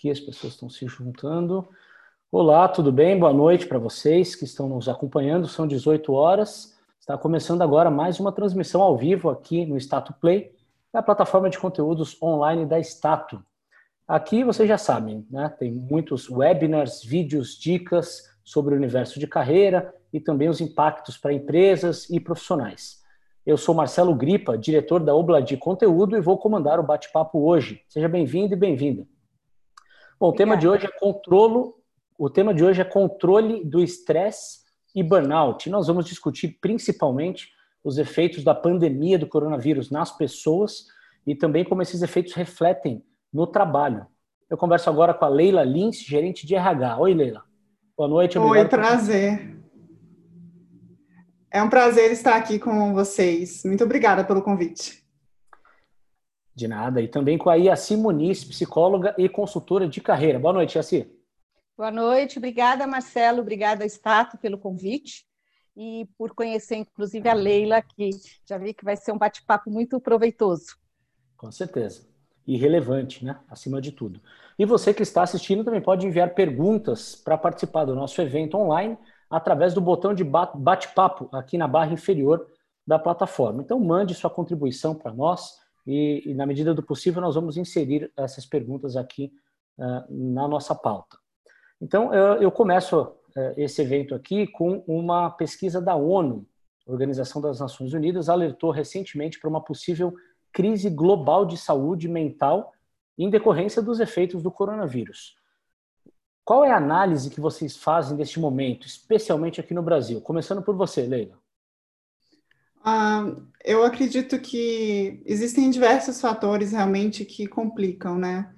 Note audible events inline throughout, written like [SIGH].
Aqui as pessoas estão se juntando. Olá, tudo bem? Boa noite para vocês que estão nos acompanhando. São 18 horas. Está começando agora mais uma transmissão ao vivo aqui no Stato Play, a plataforma de conteúdos online da Stato. Aqui vocês já sabem, né? Tem muitos webinars, vídeos, dicas sobre o universo de carreira e também os impactos para empresas e profissionais. Eu sou Marcelo Gripa, diretor da Obladi Conteúdo e vou comandar o bate-papo hoje. Seja bem-vindo e bem-vinda. Bom, o tema de hoje é controlo, o tema de hoje é controle do estresse e burnout. E nós vamos discutir principalmente os efeitos da pandemia do coronavírus nas pessoas e também como esses efeitos refletem no trabalho. Eu converso agora com a Leila Lins, gerente de RH. Oi, Leila. Boa noite. Oi, prazer. É um prazer estar aqui com vocês. Muito obrigada pelo convite. De nada. E também com a Iaci Muniz, psicóloga e consultora de carreira. Boa noite, Iaci. Boa noite. Obrigada, Marcelo. Obrigada, Stato, pelo convite e por conhecer, inclusive, a Leila, que já vi que vai ser um bate-papo muito proveitoso. Com certeza. E relevante, né? Acima de tudo. E você que está assistindo também pode enviar perguntas para participar do nosso evento online através do botão de bate-papo aqui na barra inferior da plataforma. Então, mande sua contribuição para nós e, e, na medida do possível, nós vamos inserir essas perguntas aqui uh, na nossa pauta. Então, eu, eu começo uh, esse evento aqui com uma pesquisa da ONU, Organização das Nações Unidas, alertou recentemente para uma possível crise global de saúde mental em decorrência dos efeitos do coronavírus. Qual é a análise que vocês fazem deste momento, especialmente aqui no Brasil? Começando por você, Leila. Ah, eu acredito que existem diversos fatores realmente que complicam, né?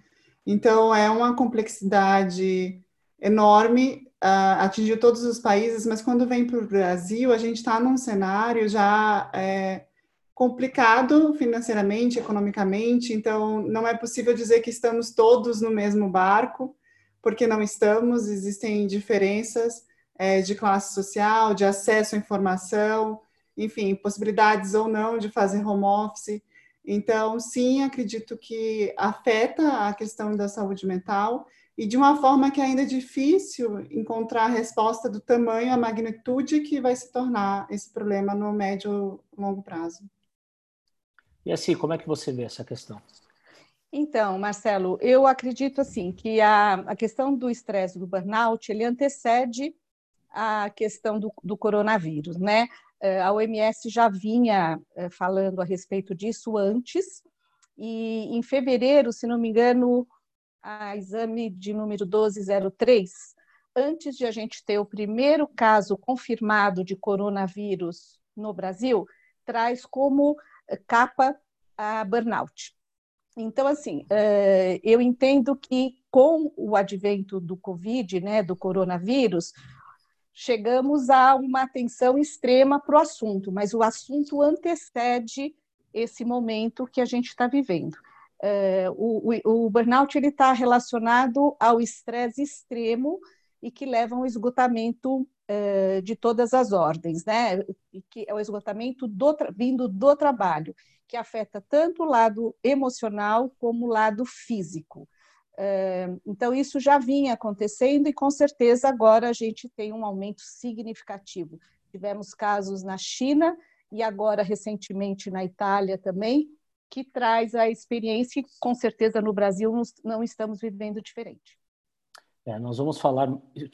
Então, é uma complexidade enorme, uh, atingiu todos os países, mas quando vem para o Brasil, a gente está num cenário já é, complicado financeiramente, economicamente, então não é possível dizer que estamos todos no mesmo barco, porque não estamos, existem diferenças é, de classe social, de acesso à informação, enfim, possibilidades ou não de fazer home office. Então, sim, acredito que afeta a questão da saúde mental e de uma forma que ainda é difícil encontrar a resposta do tamanho, a magnitude que vai se tornar esse problema no médio e longo prazo. E assim, como é que você vê essa questão? Então, Marcelo, eu acredito assim que a, a questão do estresse do burnout ele antecede a questão do, do coronavírus, né? Eh, a OMS já vinha eh, falando a respeito disso antes, e em fevereiro, se não me engano, a exame de número 1203, antes de a gente ter o primeiro caso confirmado de coronavírus no Brasil, traz como eh, capa a burnout. Então, assim, eu entendo que com o advento do Covid, né, do coronavírus, chegamos a uma atenção extrema para o assunto, mas o assunto antecede esse momento que a gente está vivendo. É, o, o, o, burnout ele está relacionado ao estresse extremo e que leva ao esgotamento é, de todas as ordens, né? E que é o esgotamento do, vindo do trabalho, que afeta tanto o lado emocional como o lado físico. É, então, isso já vinha acontecendo e, com certeza, agora a gente tem um aumento significativo. Tivemos casos na China e agora, recentemente, na Itália também, que traz a experiência e, com certeza, no Brasil não estamos vivendo diferente. É, nós vamos falar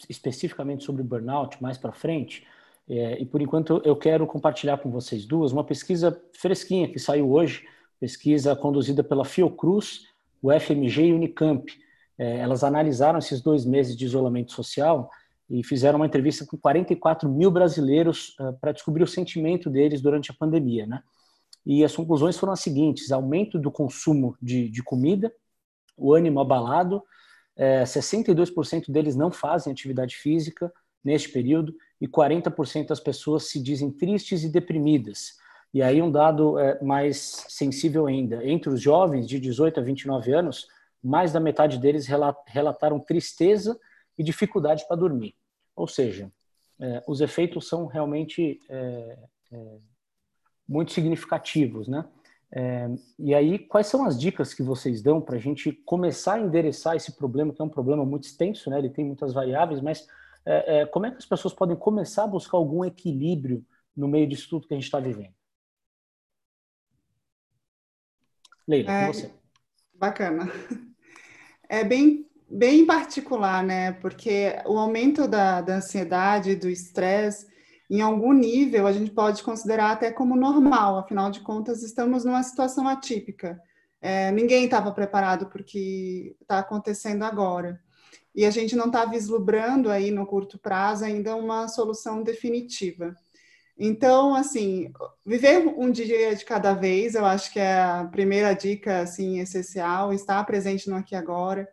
especificamente sobre burnout mais para frente, é, e por enquanto eu quero compartilhar com vocês duas uma pesquisa fresquinha que saiu hoje, pesquisa conduzida pela Fiocruz, o FMG e Unicamp. É, elas analisaram esses dois meses de isolamento social e fizeram uma entrevista com 44 mil brasileiros uh, para descobrir o sentimento deles durante a pandemia, né? E as conclusões foram as seguintes: aumento do consumo de, de comida, o ânimo abalado, é, 62% deles não fazem atividade física neste período e 40% das pessoas se dizem tristes e deprimidas. E aí um dado é, mais sensível ainda, entre os jovens de 18 a 29 anos, mais da metade deles relataram tristeza e dificuldade para dormir. Ou seja, é, os efeitos são realmente é, é, muito significativos, né? É, e aí, quais são as dicas que vocês dão para a gente começar a endereçar esse problema, que é um problema muito extenso, né? ele tem muitas variáveis, mas é, como é que as pessoas podem começar a buscar algum equilíbrio no meio disso tudo que a gente está vivendo? Leila, é, com você. Bacana. [LAUGHS] É bem, bem particular, né? Porque o aumento da, da ansiedade, do estresse, em algum nível, a gente pode considerar até como normal, afinal de contas, estamos numa situação atípica. É, ninguém estava preparado para o que está acontecendo agora. E a gente não está vislumbrando aí no curto prazo ainda uma solução definitiva. Então, assim, viver um dia de cada vez, eu acho que é a primeira dica, assim, essencial, estar presente no aqui e agora,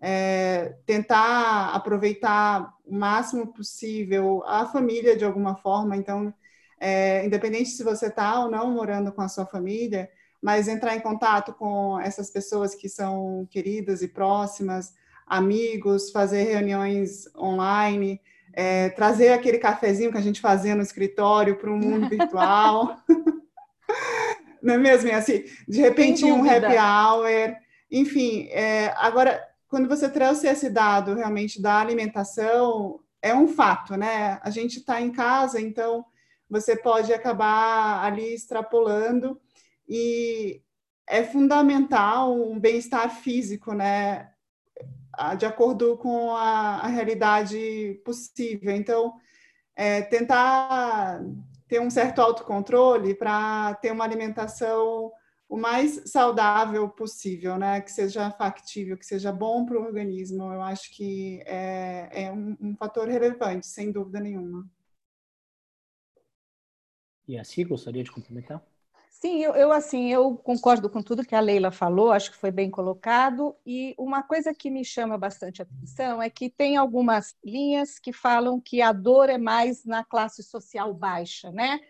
é, tentar aproveitar o máximo possível a família de alguma forma. Então, é, independente se você está ou não morando com a sua família, mas entrar em contato com essas pessoas que são queridas e próximas, amigos, fazer reuniões online, é, trazer aquele cafezinho que a gente fazia no escritório para o [LAUGHS] mundo virtual. [LAUGHS] não é mesmo? Assim, de repente, um happy hour. Enfim, é, agora, quando você trouxe esse dado realmente da alimentação, é um fato, né? A gente está em casa, então você pode acabar ali extrapolando e é fundamental um bem-estar físico, né? De acordo com a, a realidade possível. Então, é, tentar ter um certo autocontrole para ter uma alimentação o mais saudável possível, né? Que seja factível, que seja bom para o organismo. Eu acho que é, é um, um, fator relevante, sem dúvida nenhuma. E assim, gostaria de complementar? Sim, eu, eu, assim, eu concordo com tudo que a Leila falou, acho que foi bem colocado. E uma coisa que me chama bastante atenção é que tem algumas linhas que falam que a dor é mais na classe social baixa, né?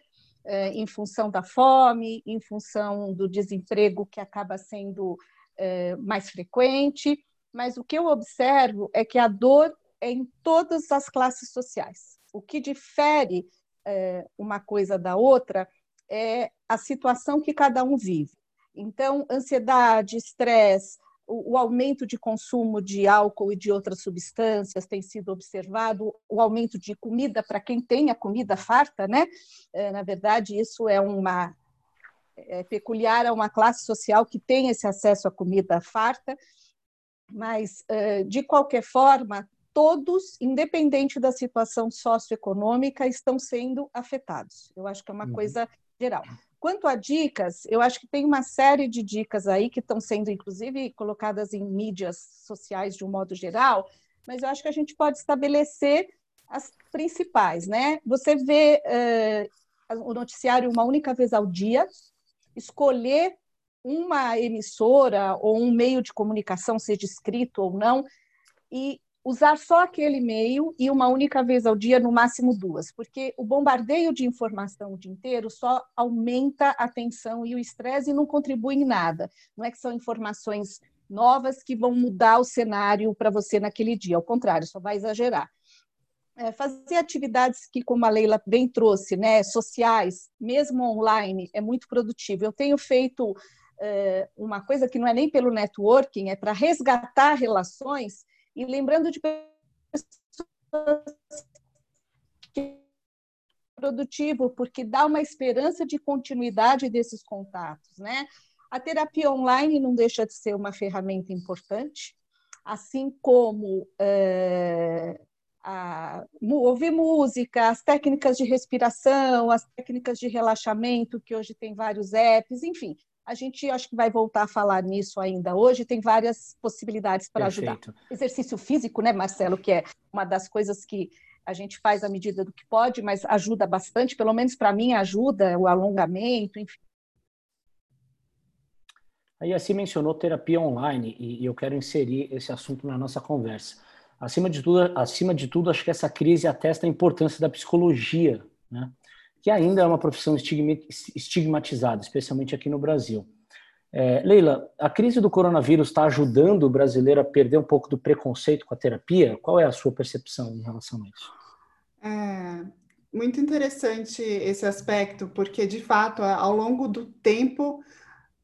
Eh, em função da fome, em função do desemprego que acaba sendo eh, mais frequente, mas o que eu observo é que a dor é em todas as classes sociais. O que difere eh, uma coisa da outra é a situação que cada um vive. Então, ansiedade, estresse, o, aumento de consumo de álcool e de outras substâncias tem sido observado, o aumento de comida para quem tem a comida farta, né? É, na verdade, isso é uma é peculiar a uma classe social que tem esse acesso à comida farta, mas é, de qualquer forma, todos, independente da situação socioeconômica, estão sendo afetados. Eu acho que é uma uhum. coisa geral. Quanto a dicas, eu acho que tem uma série de dicas aí que estão sendo, inclusive, colocadas em mídias sociais de um modo geral, mas eu acho que a gente pode estabelecer as principais, né? Você vê uh, o noticiário uma única vez ao dia, escolher uma emissora ou um meio de comunicação, seja escrito ou não, e usar só aquele e-mail e uma única vez ao dia, no máximo duas, porque o bombardeio de informação o dia inteiro só aumenta a tensão e o estresse e não contribui em nada. Não é que são informações novas que vão mudar o cenário para você naquele dia, ao contrário, só vai exagerar. É, fazer atividades que, como a Leila bem trouxe, né, sociais, mesmo online, é muito produtivo. Eu tenho feito é, uma coisa que não é nem pelo networking, é para resgatar relações e lembrando de pessoas que produtivo, porque dá uma esperança de continuidade desses contatos, né? A terapia online não deixa de ser uma ferramenta importante, assim como é, a, ouvir música, as técnicas de respiração, as técnicas de relaxamento, que hoje tem vários apps, enfim, a gente acho que vai voltar a falar nisso ainda hoje, tem várias possibilidades para ajudar. Exercício físico, né, Marcelo, que é uma das coisas que a gente faz à medida do que pode, mas ajuda bastante, pelo menos para mim ajuda, o alongamento, enfim. Aí assim mencionou terapia online e eu quero inserir esse assunto na nossa conversa. Acima de tudo, acima de tudo, acho que essa crise atesta a importância da psicologia, né? Que ainda é uma profissão estigmatizada, especialmente aqui no Brasil. É, Leila, a crise do coronavírus está ajudando o brasileiro a perder um pouco do preconceito com a terapia? Qual é a sua percepção em relação a isso? É muito interessante esse aspecto, porque de fato, ao longo do tempo,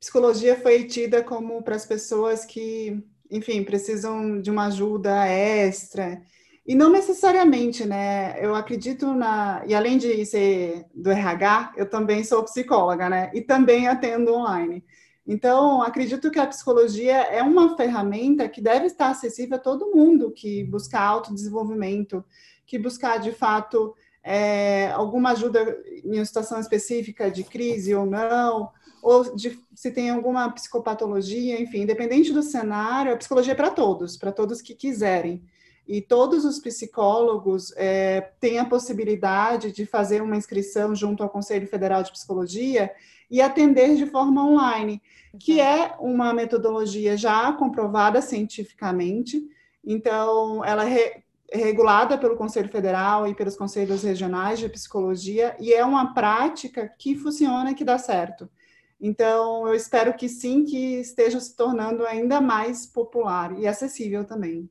psicologia foi tida como para as pessoas que, enfim, precisam de uma ajuda extra. E não necessariamente, né? Eu acredito na. E além de ser do RH, eu também sou psicóloga, né? E também atendo online. Então, acredito que a psicologia é uma ferramenta que deve estar acessível a todo mundo que busca autodesenvolvimento, que buscar, de fato, é, alguma ajuda em uma situação específica de crise ou não, ou de, se tem alguma psicopatologia, enfim, independente do cenário, a psicologia é para todos, para todos que quiserem. E todos os psicólogos é, têm a possibilidade de fazer uma inscrição junto ao Conselho Federal de Psicologia e atender de forma online, que é uma metodologia já comprovada cientificamente. Então, ela é regulada pelo Conselho Federal e pelos conselhos regionais de psicologia, e é uma prática que funciona e que dá certo. Então, eu espero que sim, que esteja se tornando ainda mais popular e acessível também.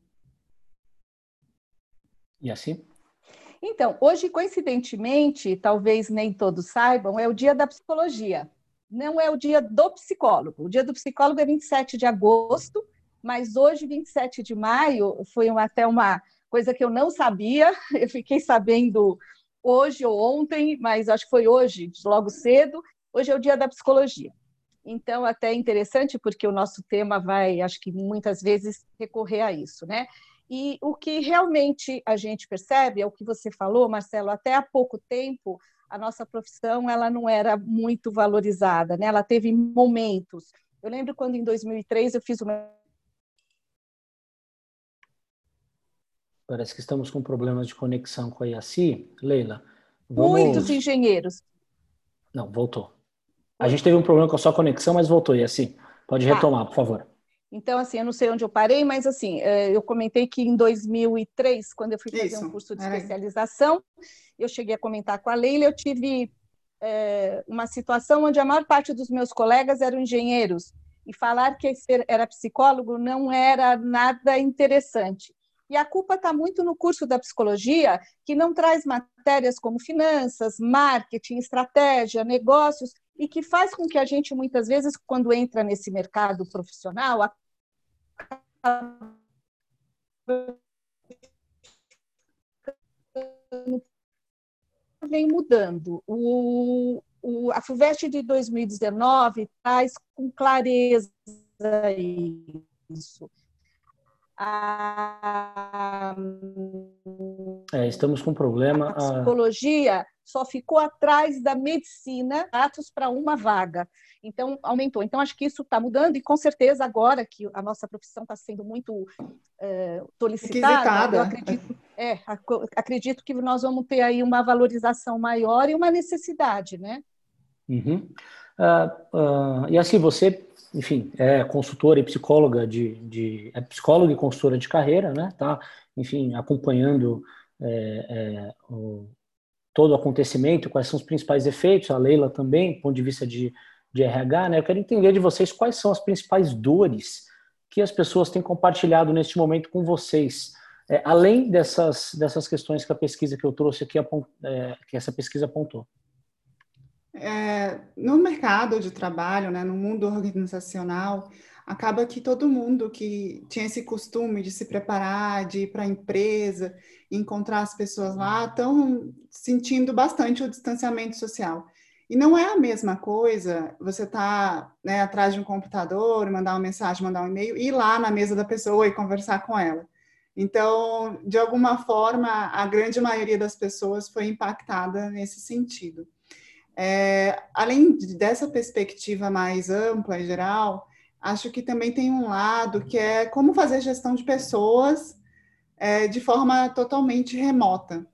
E assim? Então, hoje, coincidentemente, talvez nem todos saibam, é o dia da psicologia. Não é o dia do psicólogo. O dia do psicólogo é 27 de agosto, mas hoje, 27 de maio, foi até uma coisa que eu não sabia. [LAUGHS] Eu fiquei sabendo hoje ou ontem, mas acho que foi hoje, logo cedo. Hoje é o dia da psicologia. Então, até interessante, porque o nosso tema vai, acho que muitas vezes, recorrer a isso, né? E o que realmente a gente percebe é o que você falou, Marcelo, até há pouco tempo a nossa profissão ela não era muito valorizada, né? Ela teve momentos. Eu lembro quando em 2003 eu fiz uma Parece que estamos com problemas de conexão com a IACI. Leila, vamos... Muitos engenheiros. Não, voltou. A gente teve um problema com a sua conexão, mas voltou, IACI. Pode tá. retomar, por favor. Então, assim, eu não sei onde eu parei, mas, assim, é, eu comentei que em 2003, quando eu fui fazer Isso. um curso de especialização, eu cheguei a comentar com a Leila, eu tive é, uma situação onde a maior parte dos meus colegas eram engenheiros, e falar que era psicólogo não era nada interessante. E a culpa está muito no curso da psicologia, que não traz matérias como finanças, marketing, estratégia, negócios, e que faz com que a gente, muitas vezes, quando entra nesse mercado profissional, vem mudando. O, o, a FUVEST de 2019 traz com clareza isso. A... É, estamos com um problema. A psicologia só ficou atrás da medicina, atos para uma vaga. Então, aumentou. Então, acho que isso está mudando e, com certeza, agora que a nossa profissão está sendo muito é, solicitada, eu acredito, é, acredito que nós vamos ter aí uma valorização maior e uma necessidade, né? Uhum. Uh, uh, e assim, você, enfim, é consultora e psicóloga de, de é psicóloga e consultora de carreira, né? Tá, enfim, acompanhando é, é, o, todo o acontecimento, quais são os principais efeitos, a Leila também, do ponto de vista de, de RH, né? Eu quero entender de vocês quais são as principais dores que as pessoas têm compartilhado neste momento com vocês, é, além dessas, dessas questões que a pesquisa que eu trouxe aqui, é, que essa pesquisa apontou. É, no mercado de trabalho, né, no mundo organizacional, acaba que todo mundo que tinha esse costume de se preparar, de ir para a empresa, encontrar as pessoas lá, estão sentindo bastante o distanciamento social. E não é a mesma coisa você estar tá, né, atrás de um computador, mandar uma mensagem, mandar um e-mail, ir lá na mesa da pessoa e conversar com ela. Então, de alguma forma, a grande maioria das pessoas foi impactada nesse sentido. É, além dessa perspectiva mais ampla e geral, acho que também tem um lado que é como fazer gestão de pessoas é, de forma totalmente remota,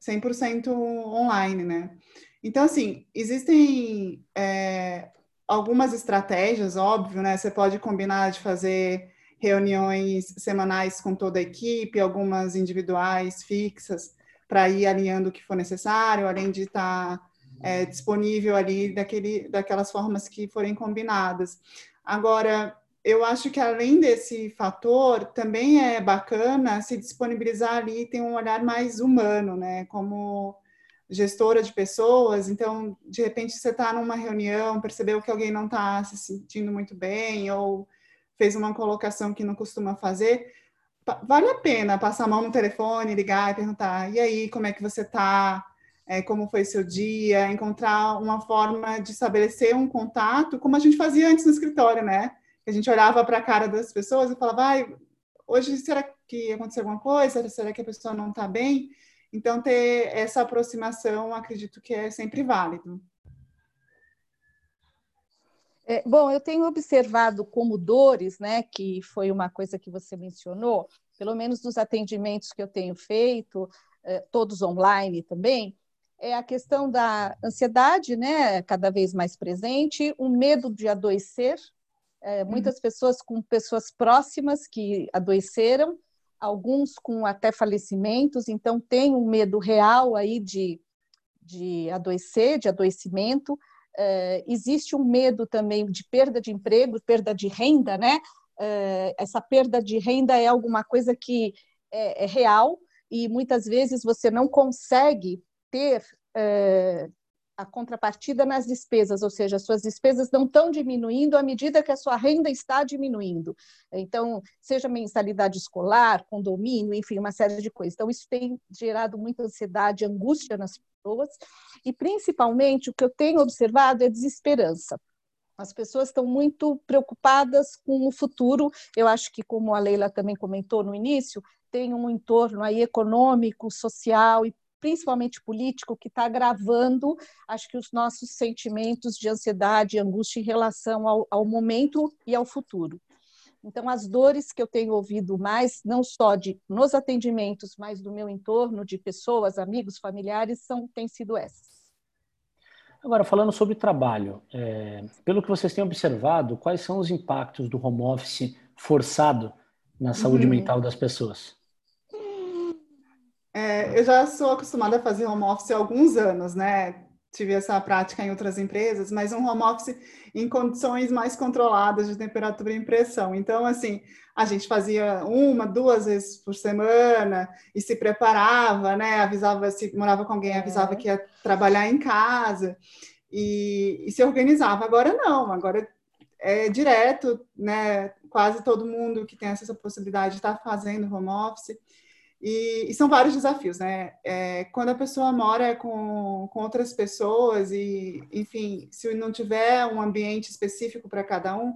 100% online, né? Então, assim, existem é, algumas estratégias, óbvio, né? Você pode combinar de fazer reuniões semanais com toda a equipe, algumas individuais, fixas, para ir alinhando o que for necessário, além de estar tá, é, disponível ali daquele, daquelas formas que forem combinadas. Agora, eu acho que além desse fator, também é bacana se disponibilizar ali, tem um olhar mais humano, né? Como gestora de pessoas, então, de repente, você está numa reunião, percebeu que alguém não está se sentindo muito bem ou fez uma colocação que não costuma fazer, vale a pena passar a mão no telefone, ligar e perguntar: e aí, como é que você está? É, como foi seu dia? Encontrar uma forma de estabelecer um contato, como a gente fazia antes no escritório, né? A gente olhava para a cara das pessoas e falava: hoje será que aconteceu alguma coisa? Será que a pessoa não está bem? Então, ter essa aproximação, acredito que é sempre válido. É, bom, eu tenho observado como dores, né, que foi uma coisa que você mencionou, pelo menos nos atendimentos que eu tenho feito, é, todos online também, é a questão da ansiedade, né, cada vez mais presente, o medo de adoecer, é, muitas uhum. pessoas com pessoas próximas que adoeceram, alguns com até falecimentos, então tem um medo real aí de, de adoecer, de adoecimento. É, existe um medo também de perda de emprego, perda de renda, né? É, essa perda de renda é alguma coisa que é, é real e muitas vezes você não consegue ter é, a contrapartida nas despesas, ou seja, suas despesas não estão diminuindo à medida que a sua renda está diminuindo. Então, seja mensalidade escolar, condomínio, enfim, uma série de coisas. Então, isso tem gerado muita ansiedade, angústia nas pessoas, e principalmente o que eu tenho observado é desesperança. As pessoas estão muito preocupadas com o futuro. Eu acho que, como a Leila também comentou no início, tem um entorno aí econômico, social e principalmente político, que está agravando, acho que os nossos sentimentos de ansiedade e angústia em relação ao, ao momento e ao futuro. Então, as dores que eu tenho ouvido mais, não só de nos atendimentos, mas do meu entorno, de pessoas, amigos, familiares, são, têm sido essas. Agora, falando sobre trabalho, é, pelo que vocês têm observado, quais são os impactos do home office forçado na saúde uhum. mental das pessoas? É, eu já sou acostumada a fazer home office há alguns anos, né? Tive essa prática em outras empresas, mas um home office em condições mais controladas de temperatura e pressão. Então, assim, a gente fazia uma, duas vezes por semana e se preparava, né? Avisava se morava com alguém, avisava é. que ia trabalhar em casa e, e se organizava. Agora não, agora é direto, né? Quase todo mundo que tem essa possibilidade está fazendo home office. E, e, são vários desafios, né? É, quando a pessoa mora com, com outras pessoas e, enfim, se não tiver um ambiente específico para cada um,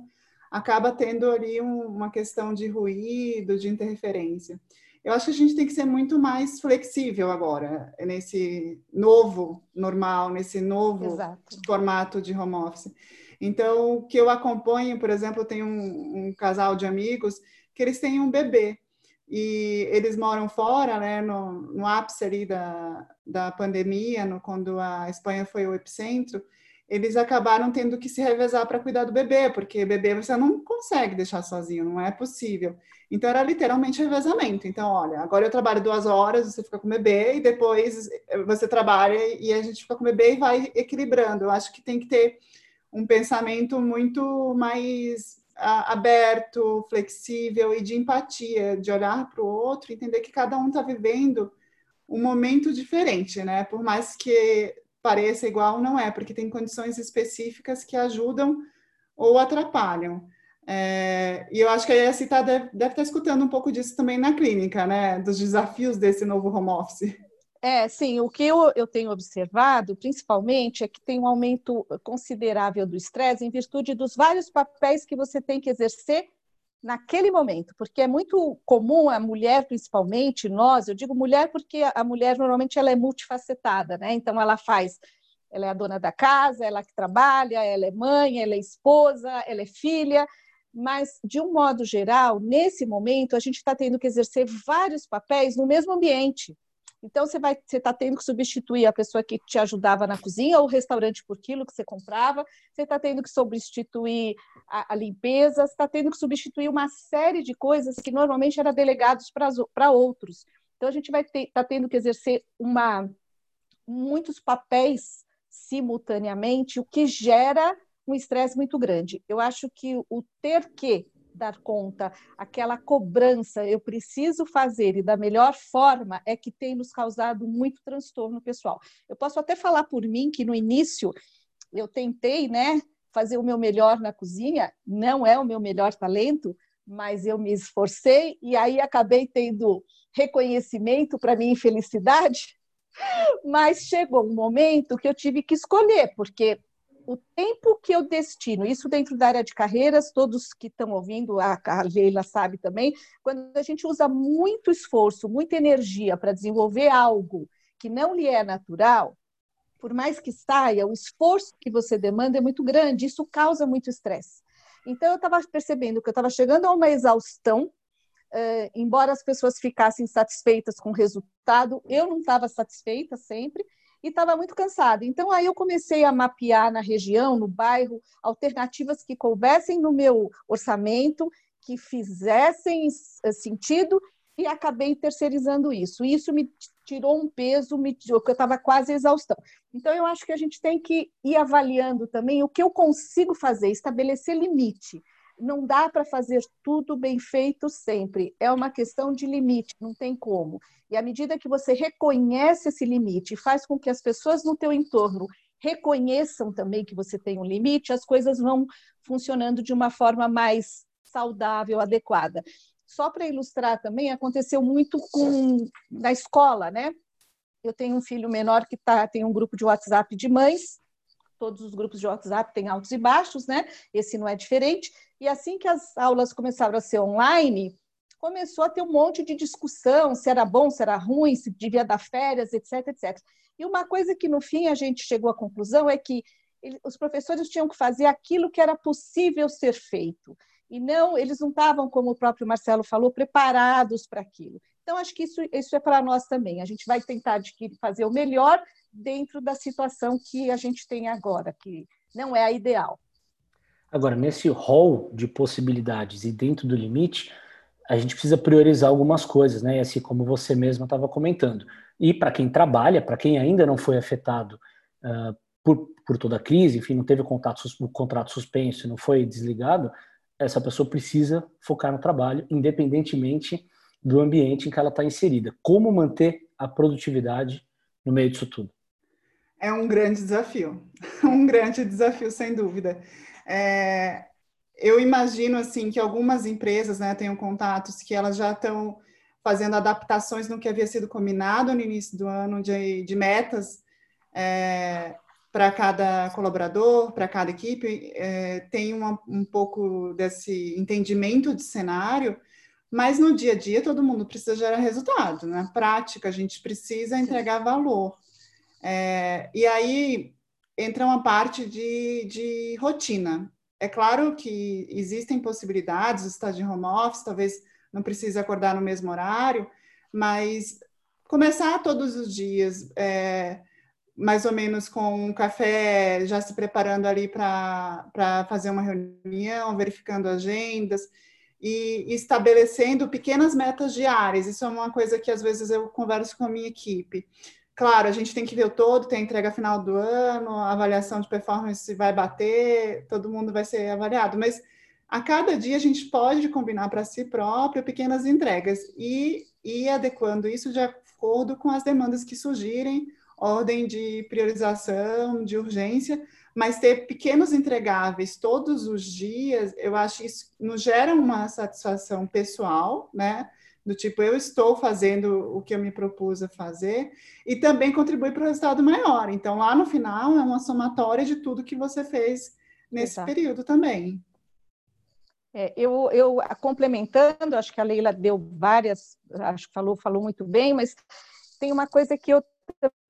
acaba tendo ali um, uma questão de ruído, de interferência. Eu acho que a gente tem que ser muito mais flexível agora, nesse novo normal, nesse novo Exato. formato de home office. Então, o que eu acompanho, por exemplo, tenho um, um casal de amigos que eles têm um bebê e eles moram fora, né, no, no ápice ali da, da pandemia, no, quando a Espanha foi o epicentro, eles acabaram tendo que se revezar para cuidar do bebê, porque bebê você não consegue deixar sozinho, não é possível. Então era literalmente revezamento. Então, olha, agora eu trabalho duas horas, você fica com o bebê, e depois você trabalha e a gente fica com o bebê e vai equilibrando. Eu acho que tem que ter um pensamento muito mais aberto, flexível e de empatia, de olhar para o outro, entender que cada um está vivendo um momento diferente, né? Por mais que pareça igual, não é, porque tem condições específicas que ajudam ou atrapalham. É, e eu acho que a ESTA deve, deve estar escutando um pouco disso também na clínica, né? Dos desafios desse novo home office. É, sim, o que eu, eu tenho observado, principalmente, é que tem um aumento considerável do estresse em virtude dos vários papéis que você tem que exercer naquele momento, porque é muito comum a mulher, principalmente nós, eu digo mulher porque a mulher normalmente ela é multifacetada, né? Então ela faz, ela é a dona da casa, ela que trabalha, ela é mãe, ela é esposa, ela é filha, mas de um modo geral, nesse momento a gente está tendo que exercer vários papéis no mesmo ambiente. Então, você vai, você está tendo que substituir a pessoa que te ajudava na cozinha ou o restaurante por quilo que você comprava, você está tendo que substituir a, a limpeza, você está tendo que substituir uma série de coisas que normalmente eram delegados para outros. Então, a gente vai estar tá tendo que exercer uma, muitos papéis simultaneamente, o que gera um estresse muito grande. Eu acho que o ter que dar conta, aquela cobrança, eu preciso fazer e da melhor forma, é que tem nos causado muito transtorno pessoal. Eu posso até falar por mim que no início eu tentei, né, fazer o meu melhor na cozinha, não é o meu melhor talento, mas eu me esforcei e aí acabei tendo reconhecimento para minha infelicidade. [LAUGHS] Mas chegou um momento que eu tive que escolher, porque o tempo que eu destino, isso dentro da área de carreiras, todos que estão ouvindo, a, Leila sabe também, quando a gente usa muito esforço, muita energia para desenvolver algo que não lhe é natural, por mais que saia, o esforço que você demanda é muito grande, isso causa muito estresse. Então, eu estava percebendo que eu estava chegando a uma exaustão, eh, embora as pessoas ficassem satisfeitas com o resultado, eu não estava satisfeita sempre, e estava muito cansada. Então, aí eu comecei a mapear na região, no bairro, alternativas que coubessem no meu orçamento, que fizessem eh, sentido, e acabei terceirizando isso. Isso me tirou um peso, me eu estava quase exaustão. Então, eu acho que a gente tem que ir avaliando também o que eu consigo fazer, estabelecer limite não dá para fazer tudo bem feito sempre. É uma questão de limite, não tem como. E à medida que você reconhece esse limite faz com que as pessoas no teu entorno reconheçam também que você tem um limite, as coisas vão funcionando de uma forma mais saudável, adequada. Só para ilustrar também, aconteceu muito com na escola, né? Eu tenho um filho menor que tá, tem um grupo de WhatsApp de mães, todos os grupos de WhatsApp têm altos e baixos, né? Esse não é diferente. E assim que as aulas começaram a ser online, começou a ter um monte de discussão se era bom, se era ruim, se devia dar férias, etc, etc. E uma coisa que no fim a gente chegou à conclusão é que os professores tinham que fazer aquilo que era possível ser feito. E não, eles não estavam, como o próprio Marcelo falou, preparados para aquilo. Então, acho que isso, isso é para nós também. A gente vai tentar fazer o melhor dentro da situação que a gente tem agora, que não é a ideal. Agora, nesse rol de possibilidades e dentro do limite, a gente precisa priorizar algumas coisas, né? Assim como você mesma estava comentando. E para quem trabalha, para quem ainda não foi afetado uh, por, por toda a crise, enfim, não teve contato, o contrato suspenso, não foi desligado, essa pessoa precisa focar no trabalho, independentemente do ambiente em que ela está inserida. Como manter a produtividade no meio disso tudo? É um grande desafio, [LAUGHS] um grande desafio, sem dúvida. É, eu imagino assim que algumas empresas né, tenham contatos que elas já estão fazendo adaptações no que havia sido combinado no início do ano de, de metas é, para cada colaborador, para cada equipe, é, tem uma, um pouco desse entendimento de cenário, mas no dia a dia todo mundo precisa gerar resultado, na prática a gente precisa entregar valor. É, e aí entra uma parte de, de rotina. É claro que existem possibilidades, estar de home office, talvez não precise acordar no mesmo horário, mas começar todos os dias, é, mais ou menos com um café, já se preparando ali para fazer uma reunião, verificando agendas e estabelecendo pequenas metas diárias. Isso é uma coisa que às vezes eu converso com a minha equipe. Claro, a gente tem que ver o todo, tem a entrega final do ano, a avaliação de performance vai bater, todo mundo vai ser avaliado, mas a cada dia a gente pode combinar para si próprio pequenas entregas e ir adequando isso de acordo com as demandas que surgirem, ordem de priorização, de urgência, mas ter pequenos entregáveis todos os dias, eu acho que isso nos gera uma satisfação pessoal, né? Do tipo, eu estou fazendo o que eu me propus a fazer, e também contribui para o resultado maior. Então, lá no final, é uma somatória de tudo que você fez nesse Exato. período também. É, eu, eu, complementando, acho que a Leila deu várias, acho que falou, falou muito bem, mas tem uma coisa que eu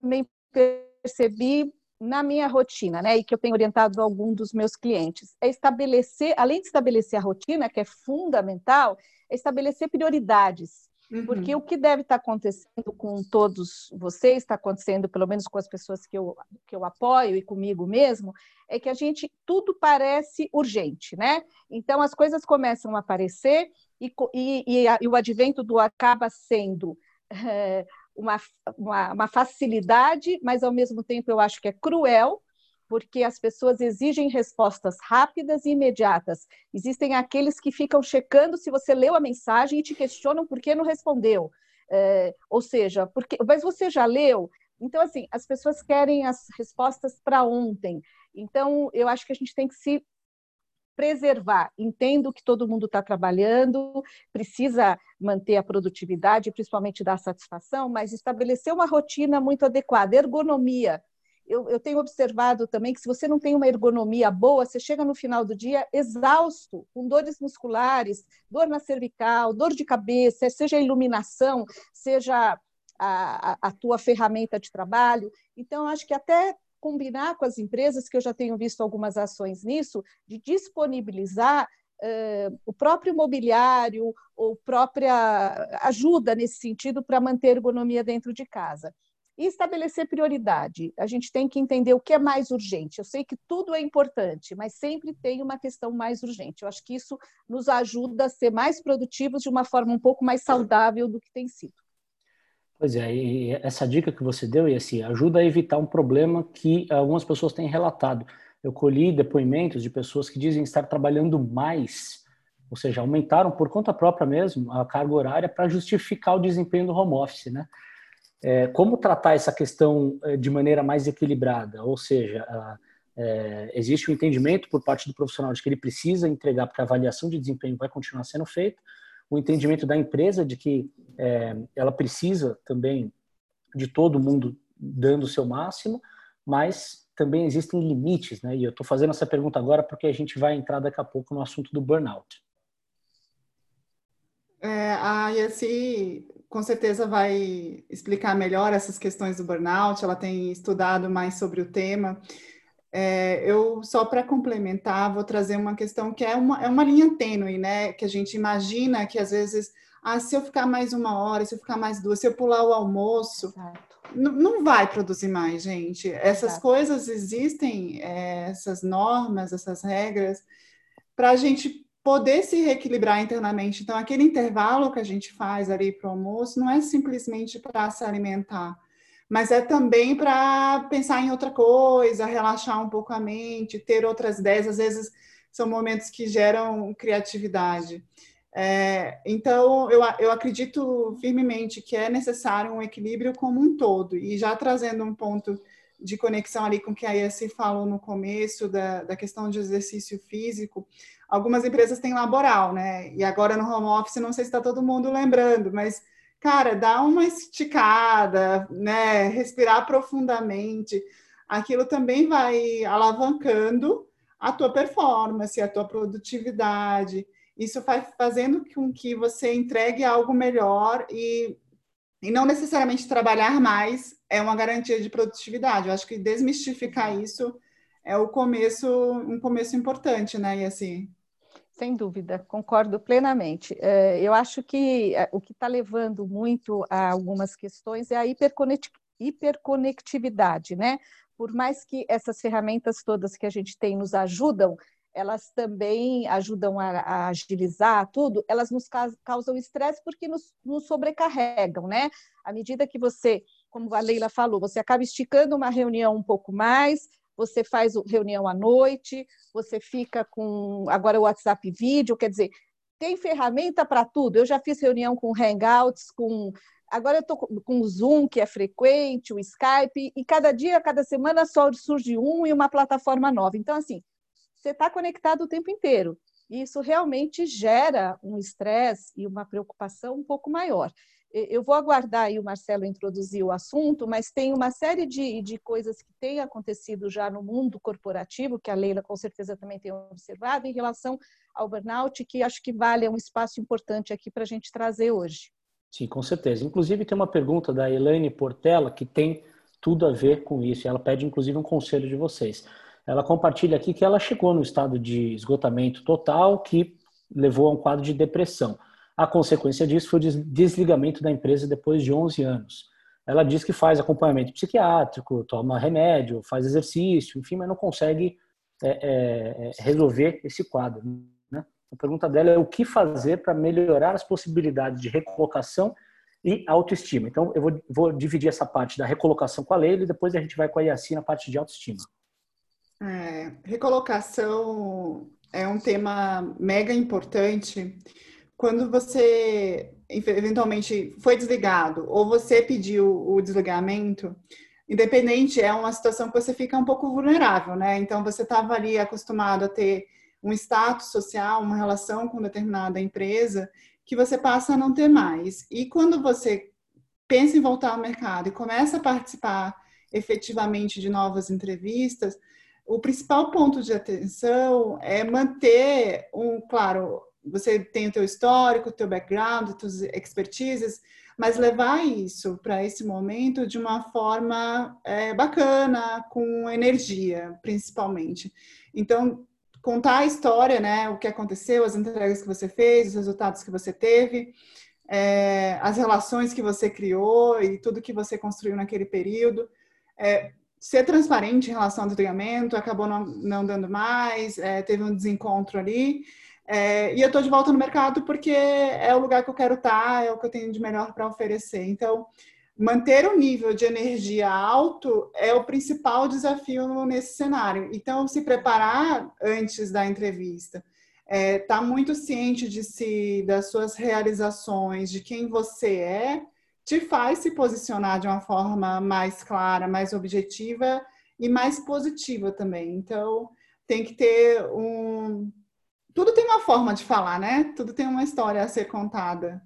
também percebi na minha rotina, né, e que eu tenho orientado algum dos meus clientes, é estabelecer, além de estabelecer a rotina, que é fundamental, é estabelecer prioridades. Uhum. Porque o que deve estar acontecendo com todos vocês, está acontecendo pelo menos com as pessoas que eu, que eu apoio e comigo mesmo, é que a gente tudo parece urgente, né? Então as coisas começam a aparecer e, e, e, a, e o advento do acaba sendo é, uma, uma, uma facilidade, mas ao mesmo tempo eu acho que é cruel, porque as pessoas exigem respostas rápidas e imediatas. Existem aqueles que ficam checando se você leu a mensagem e te questionam por que não respondeu. É, ou seja, porque, mas você já leu? Então, assim, as pessoas querem as respostas para ontem. Então, eu acho que a gente tem que se preservar. Entendo que todo mundo está trabalhando, precisa manter a produtividade, principalmente dar satisfação, mas estabelecer uma rotina muito adequada, ergonomia. Eu, eu, tenho observado também que se você não tem uma ergonomia boa, você chega no final do dia exausto, com dores musculares, dor na cervical, dor de cabeça, seja a iluminação, seja a, a, tua ferramenta de trabalho. Então, acho que até combinar com as empresas, que eu já tenho visto algumas ações nisso, de disponibilizar uh, o próprio mobiliário ou própria ajuda nesse sentido para manter a ergonomia dentro de casa. E estabelecer prioridade. A gente tem que entender o que é mais urgente. Eu sei que tudo é importante, mas sempre tem uma questão mais urgente. Eu acho que isso nos ajuda a ser mais produtivos de uma forma um pouco mais saudável do que tem sido. Pois é, e essa dica que você deu, e assim, ajuda a evitar um problema que algumas pessoas têm relatado. Eu colhi depoimentos de pessoas que dizem estar trabalhando mais, ou seja, aumentaram por conta própria mesmo a carga horária para justificar o desempenho do home office, né? É, como tratar essa questão é, de maneira mais equilibrada? Ou seja, é, existe o um entendimento por parte do profissional de que ele precisa entregar, porque a avaliação de desempenho vai continuar sendo feita, o entendimento da empresa de que é, ela precisa também de todo mundo dando o seu máximo, mas também existem limites, né? E eu estou fazendo essa pergunta agora porque a gente vai entrar daqui a pouco no assunto do burnout. É, a Yassi com certeza vai explicar melhor essas questões do burnout, ela tem estudado mais sobre o tema. É, eu, só para complementar, vou trazer uma questão que é uma, é uma linha tênue, né? Que a gente imagina que às vezes, ah, se eu ficar mais uma hora, se eu ficar mais duas, se eu pular o almoço, não vai produzir mais, gente. Essas Exato. coisas existem, é, essas normas, essas regras, para a gente poder se reequilibrar internamente. Então, aquele intervalo que a gente faz ali para o almoço não é simplesmente para se alimentar mas é também para pensar em outra coisa, relaxar um pouco a mente, ter outras ideias. Às vezes são momentos que geram criatividade. É, então, eu, eu acredito firmemente que é necessário um equilíbrio como um todo. E já trazendo um ponto de conexão ali com o que a Yassi falou no começo, da, da questão de exercício físico, algumas empresas têm laboral, né? E agora no home office, não sei se está todo mundo lembrando, mas cara, dá uma esticada, né? Respirar profundamente. Aquilo também vai alavancando a tua performance, a tua produtividade. Isso vai fazendo com que você entregue algo melhor e, e não necessariamente trabalhar mais é uma garantia de produtividade. Eu acho que desmistificar isso é o começo, um começo importante, né? E assim, sem dúvida, concordo plenamente. É, eu acho que é, o que está levando muito a algumas questões é a hiperconectividade, né? Por mais que essas ferramentas todas que a gente tem nos ajudam, elas também ajudam a, a agilizar tudo, elas nos causam estresse porque nos, nos sobrecarregam, né? À medida que você, como a Leila falou, você acaba esticando uma reunião um pouco mais, você faz reunião à noite, você fica com agora o WhatsApp vídeo, quer dizer, tem ferramenta para tudo. Eu já fiz reunião com Hangouts, com agora eu estou com o Zoom, que é frequente, o Skype, e cada dia, cada semana só surge um e uma plataforma nova. Então, assim, você está conectado o tempo inteiro. E isso realmente gera um estresse e uma preocupação um pouco maior. Eu vou aguardar aí o Marcelo introduzir o assunto, mas tem uma série de, de coisas que têm acontecido já no mundo corporativo, que a Leila com certeza também tem observado, em relação ao burnout, que acho que vale um espaço importante aqui para a gente trazer hoje. Sim, com certeza. Inclusive, tem uma pergunta da Elaine Portela que tem tudo a ver com isso. Ela pede, inclusive, um conselho de vocês. Ela compartilha aqui que ela chegou no estado de esgotamento total que levou a um quadro de depressão. A consequência disso foi o desligamento da empresa depois de 11 anos. Ela diz que faz acompanhamento psiquiátrico, toma remédio, faz exercício, enfim, mas não consegue é, é, é resolver esse quadro. Né? A pergunta dela é o que fazer para melhorar as possibilidades de recolocação e autoestima. Então, eu vou, vou, dividir essa parte da recolocação com a Leila e depois a gente vai com a Yassi na parte de autoestima. É, recolocação é um tema mega importante. Quando você eventualmente foi desligado ou você pediu o desligamento, independente, é uma situação que você fica um pouco vulnerável, né? Então você estava ali acostumado a ter um status social, uma relação com determinada empresa que você passa a não ter mais. E quando você pensa em voltar ao mercado e começa a participar efetivamente de novas entrevistas, o principal ponto de atenção é manter um, claro, você tem o teu histórico, o teu background, as tuas expertises, mas levar isso para esse momento de uma forma é, bacana, com energia, principalmente. Então, contar a história, né, o que aconteceu, as entregas que você fez, os resultados que você teve, é, as relações que você criou e tudo que você construiu naquele período. É, ser transparente em relação ao desligamento, acabou não, não dando mais, é, teve um desencontro ali. É, e eu estou de volta no mercado porque é o lugar que eu quero estar, é o que eu tenho de melhor para oferecer. Então, manter o nível de energia alto é o principal desafio nesse cenário. Então, se preparar antes da entrevista, é, tá muito ciente de si, das suas realizações, de quem você é, te faz se posicionar de uma forma mais clara, mais objetiva e mais positiva também. Então, tem que ter um. Tudo tem uma forma de falar, né? Tudo tem uma história a ser contada.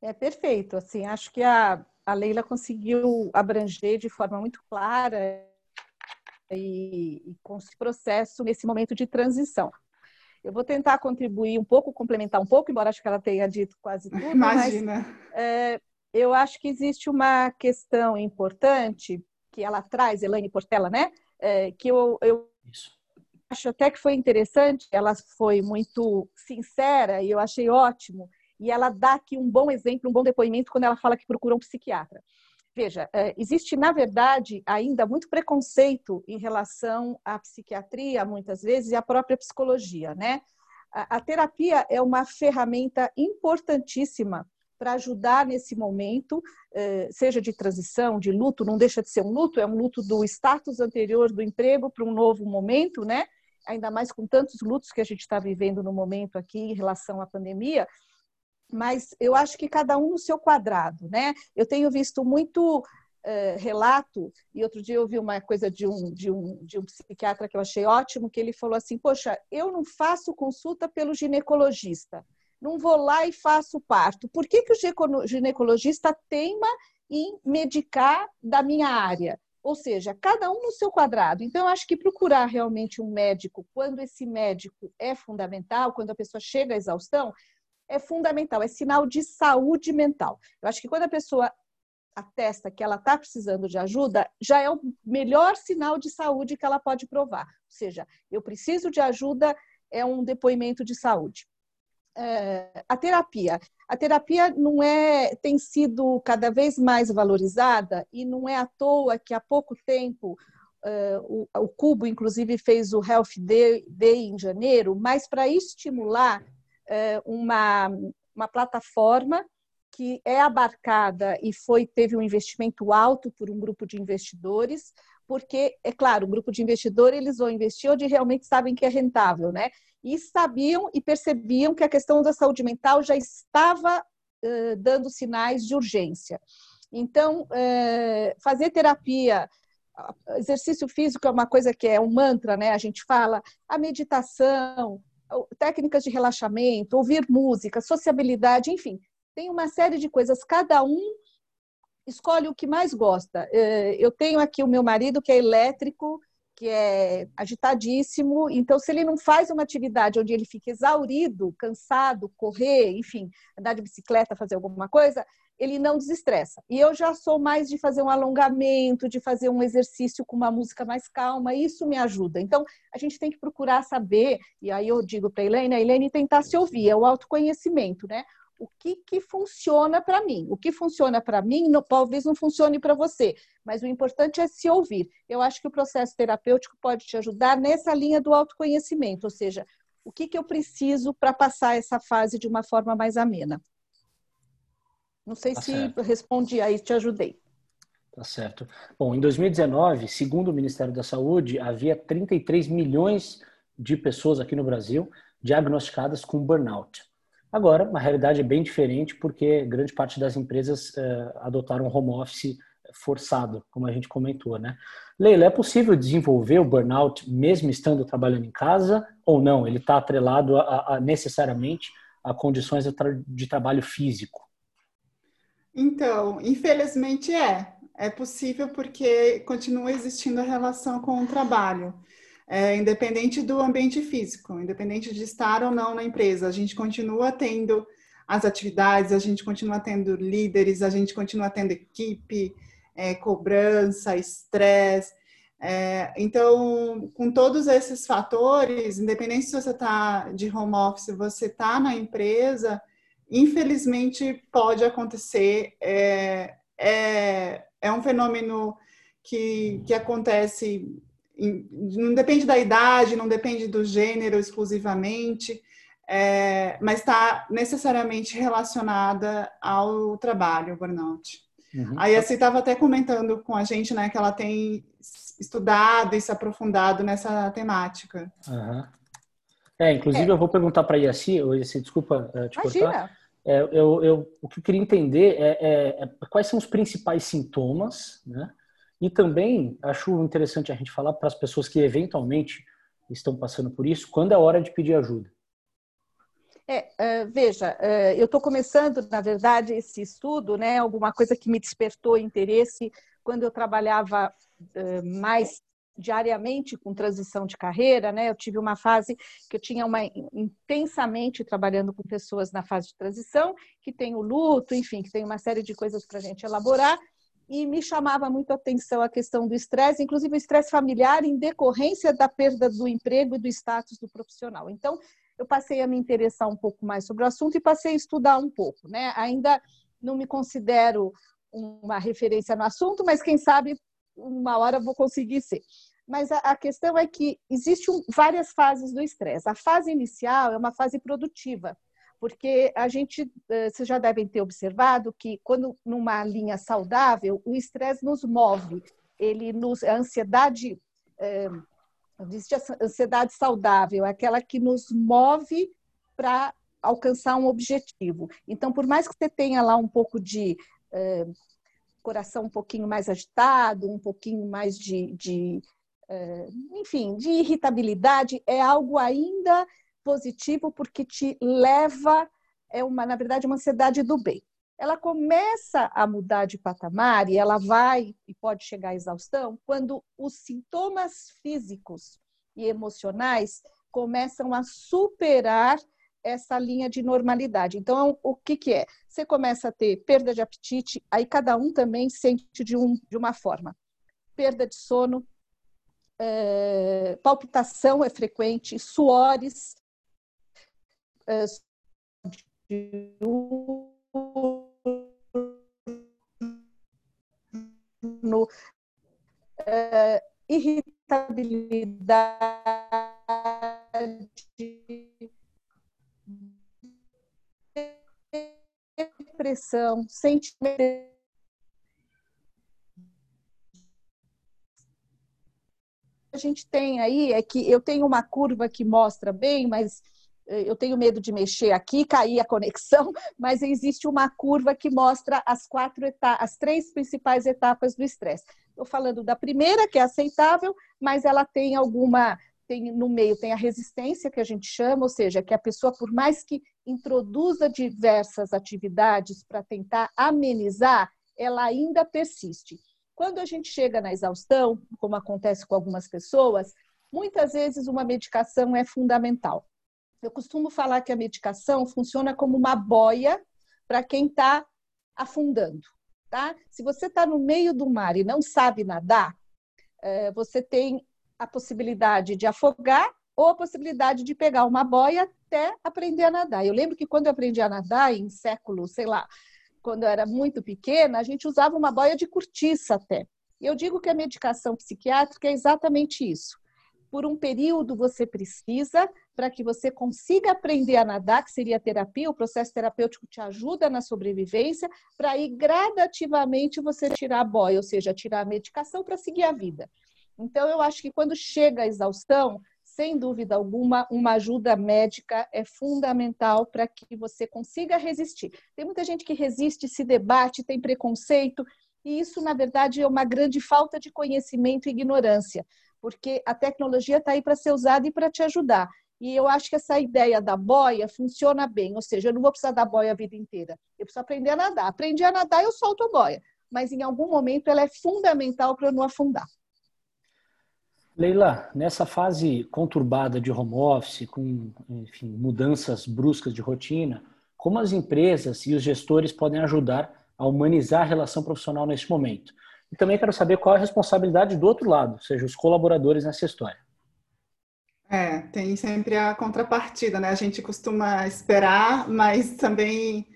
É perfeito. Assim, acho que a, a Leila conseguiu abranger de forma muito clara e, e com esse processo nesse momento de transição. Eu vou tentar contribuir um pouco, complementar um pouco, embora acho que ela tenha dito quase tudo. Imagina. Mas, é, eu acho que existe uma questão importante que ela traz, Elaine Portela, né? É, que eu, eu acho até que foi interessante, ela foi muito sincera e eu achei ótimo. E ela dá aqui um bom exemplo, um bom depoimento quando ela fala que procura um psiquiatra. Veja, é, existe, na verdade, ainda muito preconceito em relação à psiquiatria, muitas vezes, e à própria psicologia, né? A, terapia é uma ferramenta importantíssima para ajudar nesse momento, é, seja de transição, de luto, não deixa de ser um luto, é um luto do status anterior do emprego para um novo momento, né? Ainda mais com tantos lutos que a gente está vivendo no momento aqui em relação à pandemia mas eu acho que cada um no seu quadrado, né? Eu tenho visto muito uh, relato, e outro dia eu ouvi uma coisa de um, de, um, de um psiquiatra que eu achei ótimo, que ele falou assim, poxa, eu não faço consulta pelo ginecologista, não vou lá e faço parto. Por que, que o ginecologista teima em medicar da minha área? Ou seja, cada um no seu quadrado. Então, eu acho que procurar realmente um médico, quando esse médico é fundamental, quando a pessoa chega à exaustão, é fundamental, é sinal de saúde mental. Eu acho que quando a pessoa atesta que ela está precisando de ajuda, já é o melhor sinal de saúde que ela pode provar. Ou seja, eu preciso de ajuda é um depoimento de saúde. É, a terapia. A terapia não é tem sido cada vez mais valorizada e não é à toa que há pouco tempo Uh, o, o, Cubo, inclusive, fez o Health Day, Day em janeiro, mas para estimular uma, uma plataforma que é abarcada e foi teve um investimento alto por um grupo de investidores, porque é claro, o grupo de investidores eles vão investir onde realmente sabem que é rentável, né? E sabiam e percebiam que a questão da saúde mental já estava uh, dando sinais de urgência. Então, uh, fazer terapia, exercício físico é uma coisa que é um mantra, né? A gente fala a meditação, técnicas de relaxamento, ouvir música, sociabilidade, enfim, tem uma série de coisas. Cada um escolhe o que mais gosta. É, eu tenho aqui o meu marido que é elétrico, que é agitadíssimo, então se ele não faz uma atividade onde ele fica exaurido, cansado, correr, enfim, andar de bicicleta, fazer alguma coisa, ele não desestressa. E eu já sou mais de fazer um alongamento, de fazer um exercício com uma música mais calma, isso me ajuda. Então, a gente tem que procurar saber, e aí eu digo para a Helene, a Helene tentar se ouvir, é o autoconhecimento, né? O que, que funciona para mim? O que funciona para mim não, talvez não funcione para você, mas o importante é se ouvir. Eu acho que o processo terapêutico pode te ajudar nessa linha do autoconhecimento, ou seja, o que, que eu preciso para passar essa fase de uma forma mais amena. Não sei tá se certo. respondi aí, te ajudei. Tá certo. Bom, em 2019, segundo o Ministério da Saúde, havia 33 milhões de pessoas aqui no Brasil diagnosticadas com burnout. Agora, a realidade é bem diferente porque grande parte das empresas eh, adotaram home office forçado, como a gente comentou, né? Leila, é possível desenvolver o burnout mesmo estando trabalhando em casa ou não? Ele está atrelado a, a, necessariamente a condições de, tra de trabalho físico? Então, infelizmente é. É possível porque continua existindo a relação com o trabalho. É, independente do ambiente físico, independente de estar ou não na empresa, a gente continua tendo as atividades, a gente continua tendo líderes, a gente continua tendo equipe, é, cobrança, estresse. É, então, com todos esses fatores, independente se você está de home office, você está na empresa, infelizmente pode acontecer. É, é, é um fenômeno que, que acontece, não depende da idade, não depende do gênero exclusivamente, é, mas está necessariamente relacionada ao trabalho, o burnout. Uhum. Aí a estava até comentando com a gente, né, que ela tem estudado e se aprofundado nessa temática. Uhum. É, inclusive é. eu vou perguntar para a Yaci, Yaci, desculpa uh, te Imagina. cortar. É, eu, eu, o que eu queria entender é, é, é, quais são os principais sintomas, né? E também acho interessante a gente falar para as pessoas que eventualmente estão passando por isso, quando é hora de pedir ajuda. É, uh, veja, uh, eu estou começando, na verdade, esse estudo, né? Alguma coisa que me despertou interesse quando eu trabalhava uh, mais diariamente com transição de carreira, né? Eu tive uma fase que eu tinha uma intensamente trabalhando com pessoas na fase de transição, que tem o luto, enfim, que tem uma série de coisas para a gente elaborar, e me chamava muito a atenção a questão do estresse, inclusive o estresse familiar em decorrência da perda do emprego e do status do profissional. Então, eu passei a me interessar um pouco mais sobre o assunto e passei a estudar um pouco, né? Ainda não me considero uma referência no assunto, mas quem sabe uma hora vou conseguir ser. Mas a, a questão é que existem um, várias fases do estresse. A fase inicial é uma fase produtiva, porque a gente, eh, vocês já devem ter observado que quando numa linha saudável, o estresse nos move, ele nos, a ansiedade, é, existe a ansiedade saudável, é aquela que nos move para alcançar um objetivo. Então, por mais que você tenha lá um pouco de é, coração um pouquinho mais agitado, um pouquinho mais de, de é, enfim, de irritabilidade, é algo ainda positivo porque te leva, é uma, na verdade, uma ansiedade do bem. Ela começa a mudar de patamar e ela vai e pode chegar à exaustão quando os sintomas físicos e emocionais começam a superar essa linha de normalidade. Então, o que, que é? Você começa a ter perda de apetite, aí cada um também sente de, um, de uma forma. Perda de sono, é, palpitação é frequente, suores, é, no, é, irritabilidade, depressão, sentimento. A gente tem aí é que eu tenho uma curva que mostra bem, mas eh, eu tenho medo de mexer aqui, cair a conexão, [LAUGHS] mas existe uma curva que mostra as quatro etapas, as três principais etapas do estresse. Estou falando da primeira, que é aceitável, mas ela tem alguma tem no meio tem a resistência que a gente chama, ou seja, que a pessoa por mais que introduza diversas atividades para tentar amenizar, ela ainda persiste. Quando a gente chega na exaustão, como acontece com algumas pessoas, muitas vezes uma medicação é fundamental. Eu costumo falar que a medicação funciona como uma boia para quem está afundando. Tá? Se você está no meio do mar e não sabe nadar, eh, você tem a possibilidade de afogar ou a possibilidade de pegar uma boia até aprender a nadar. Eu lembro que quando eu aprendi a nadar, em século, sei lá, quando eu era muito pequena, a gente usava uma boia de cortiça até. E eu digo que a medicação psiquiátrica é exatamente isso. por um período você precisa para que você consiga aprender a nadar, que seria a terapia, o processo terapêutico te ajuda na sobrevivência, para aí gradativamente você tirar a boia, ou seja, tirar a medicação para seguir a vida. Então, eu acho que quando chega a exaustão, sem dúvida alguma, uma ajuda médica é fundamental para que você consiga resistir. Tem muita gente que resiste, se debate, tem preconceito, e isso, na verdade, é uma grande falta de conhecimento e ignorância porque a tecnologia está aí para ser usada e para te ajudar. E eu acho que essa ideia da boia funciona bem, ou seja, eu não vou precisar da boia a vida inteira. Eu preciso aprender a nadar. Aprendi a nadar, eu solto a boia. Mas em algum momento ela é fundamental para eu não afundar. Leila, nessa fase conturbada de home office, com enfim, mudanças bruscas de rotina, como as empresas e os gestores podem ajudar a humanizar a relação profissional neste momento? E também quero saber qual é a responsabilidade do outro lado, ou seja, os colaboradores nessa história. É, tem sempre a contrapartida, né? A gente costuma esperar, mas também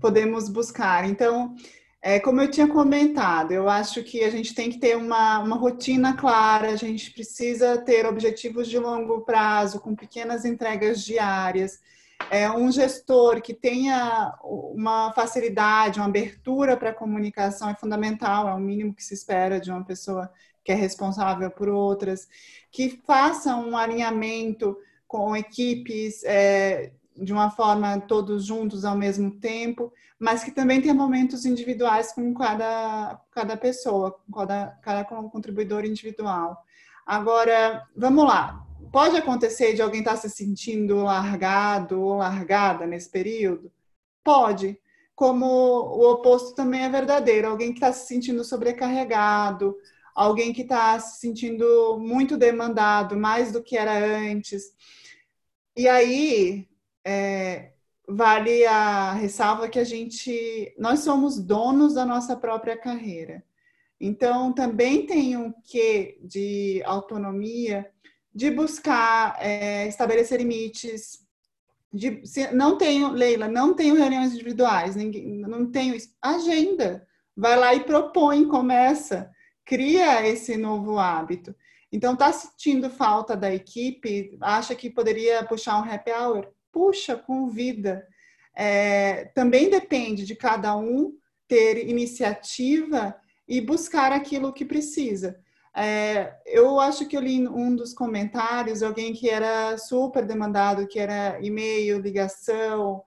podemos buscar. Então, é, como eu tinha comentado, eu acho que a gente tem que ter uma, uma rotina clara, a gente precisa ter objetivos de longo prazo, com pequenas entregas diárias. É, um gestor que tenha uma facilidade, uma abertura para a comunicação é fundamental, é o mínimo que se espera de uma pessoa que é responsável por outras, que faça um alinhamento com equipes é, de uma forma todos juntos ao mesmo tempo, mas que também tenha momentos individuais com cada, cada pessoa, com cada, cada contribuidor individual. Agora, vamos lá pode acontecer de alguém estar tá se sentindo largado ou largada nesse período? Pode. Como o oposto também é verdadeiro, alguém que está se sentindo sobrecarregado, alguém que está se sentindo muito demandado, mais do que era antes. E aí, é, vale a ressalva que a gente, nós somos donos da nossa própria carreira. Então, também tem um quê de autonomia de buscar é, estabelecer limites. De, se, não tenho, Leila, não tenho reuniões individuais, ninguém, não tenho agenda. Vai lá e propõe, começa, cria esse novo hábito. Então, está sentindo falta da equipe? Acha que poderia puxar um happy hour? Puxa, convida. É, também depende de cada um ter iniciativa e buscar aquilo que precisa. É, eu acho que eu li um dos comentários alguém que era super demandado, que era e-mail, ligação.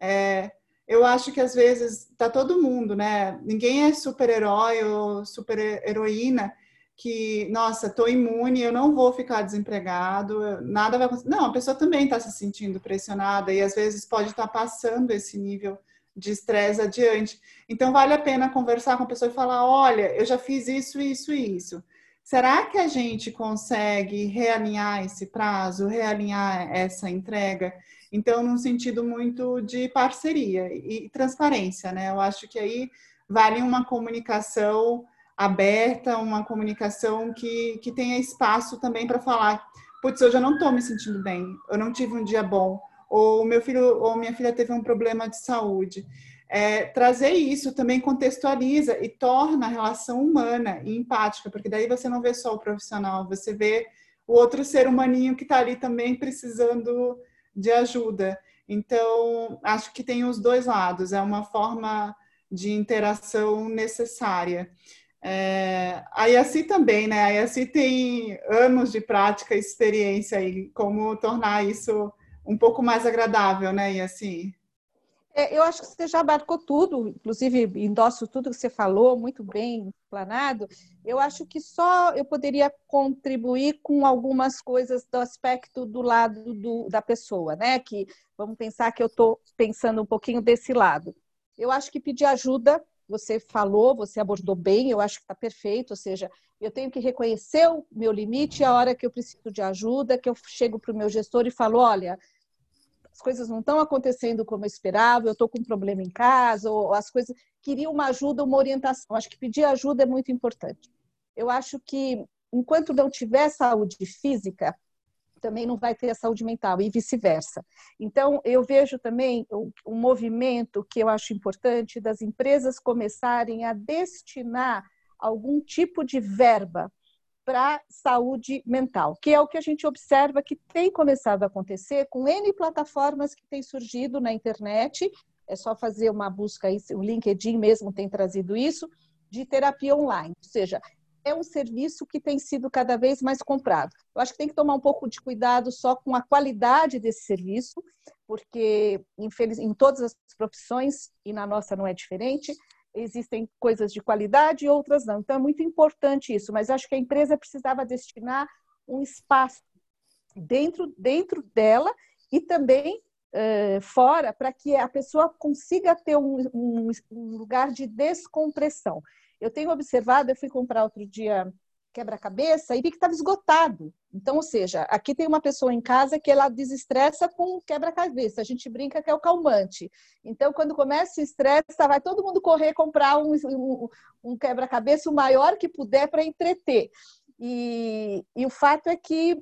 É, eu acho que às vezes tá todo mundo, né? Ninguém é super-herói ou super-heroína que, nossa, tô imune, eu não vou ficar desempregado, nada vai acontecer. Não, a pessoa também está se sentindo pressionada e às vezes pode estar tá passando esse nível de estresse adiante. Então, vale a pena conversar com a pessoa e falar: olha, eu já fiz isso, isso e isso. Será que a gente consegue realinhar esse prazo, realinhar essa entrega? Então, num sentido muito de parceria e transparência, né? Eu acho que aí vale uma comunicação aberta, uma comunicação que, que tenha espaço também para falar, putz, eu não estou me sentindo bem, eu não tive um dia bom, ou meu filho ou minha filha teve um problema de saúde. É, trazer isso também contextualiza e torna a relação humana e empática, porque daí você não vê só o profissional, você vê o outro ser humaninho que está ali também precisando de ajuda. Então, acho que tem os dois lados, é uma forma de interação necessária. É, a IACI também, né? A IACI tem anos de prática e experiência aí, como tornar isso um pouco mais agradável, né, IACI? É, eu acho que você já abarcou tudo, inclusive endosso tudo que você falou, muito bem explanado. Eu acho que só eu poderia contribuir com algumas coisas do aspecto do lado do, da pessoa, né? Que vamos pensar que eu estou pensando um pouquinho desse lado. Eu acho que pedir ajuda, você falou, você abordou bem, eu acho que está perfeito, ou seja, eu tenho que reconhecer o meu limite a hora que eu preciso de ajuda, que eu chego para o meu gestor e falo, olha, as coisas não estão acontecendo como eu esperava, eu estou com um problema em casa, ou as coisas. Queria uma ajuda, uma orientação. Acho que pedir ajuda é muito importante. Eu acho que enquanto não tiver saúde física, também não vai ter a saúde mental e vice-versa. Então, eu vejo também um movimento que eu acho importante das empresas começarem a destinar algum tipo de verba para saúde mental, que é o que a gente observa que tem começado a acontecer com N plataformas que têm surgido na internet. É só fazer uma busca aí, o LinkedIn mesmo tem trazido isso, de terapia online. Ou seja, é um serviço que tem sido cada vez mais comprado. Eu acho que tem que tomar um pouco de cuidado só com a qualidade desse serviço, porque infeliz, em todas as profissões, e na nossa não é diferente, existem coisas de qualidade e outras não. Então é muito importante isso, mas acho que a empresa precisava destinar um espaço dentro, dentro dela e também uh, fora para que a pessoa consiga ter um, um, um lugar de descompressão. Eu tenho observado, eu fui comprar outro dia quebra-cabeça e vi que estava esgotado. Então, ou seja, aqui tem uma pessoa em casa que ela desestressa com quebra-cabeça. A gente brinca que é o calmante. Então, quando começa o estresse, vai todo mundo correr comprar um, um, um quebra-cabeça o maior que puder para entreter. E, e, o fato é que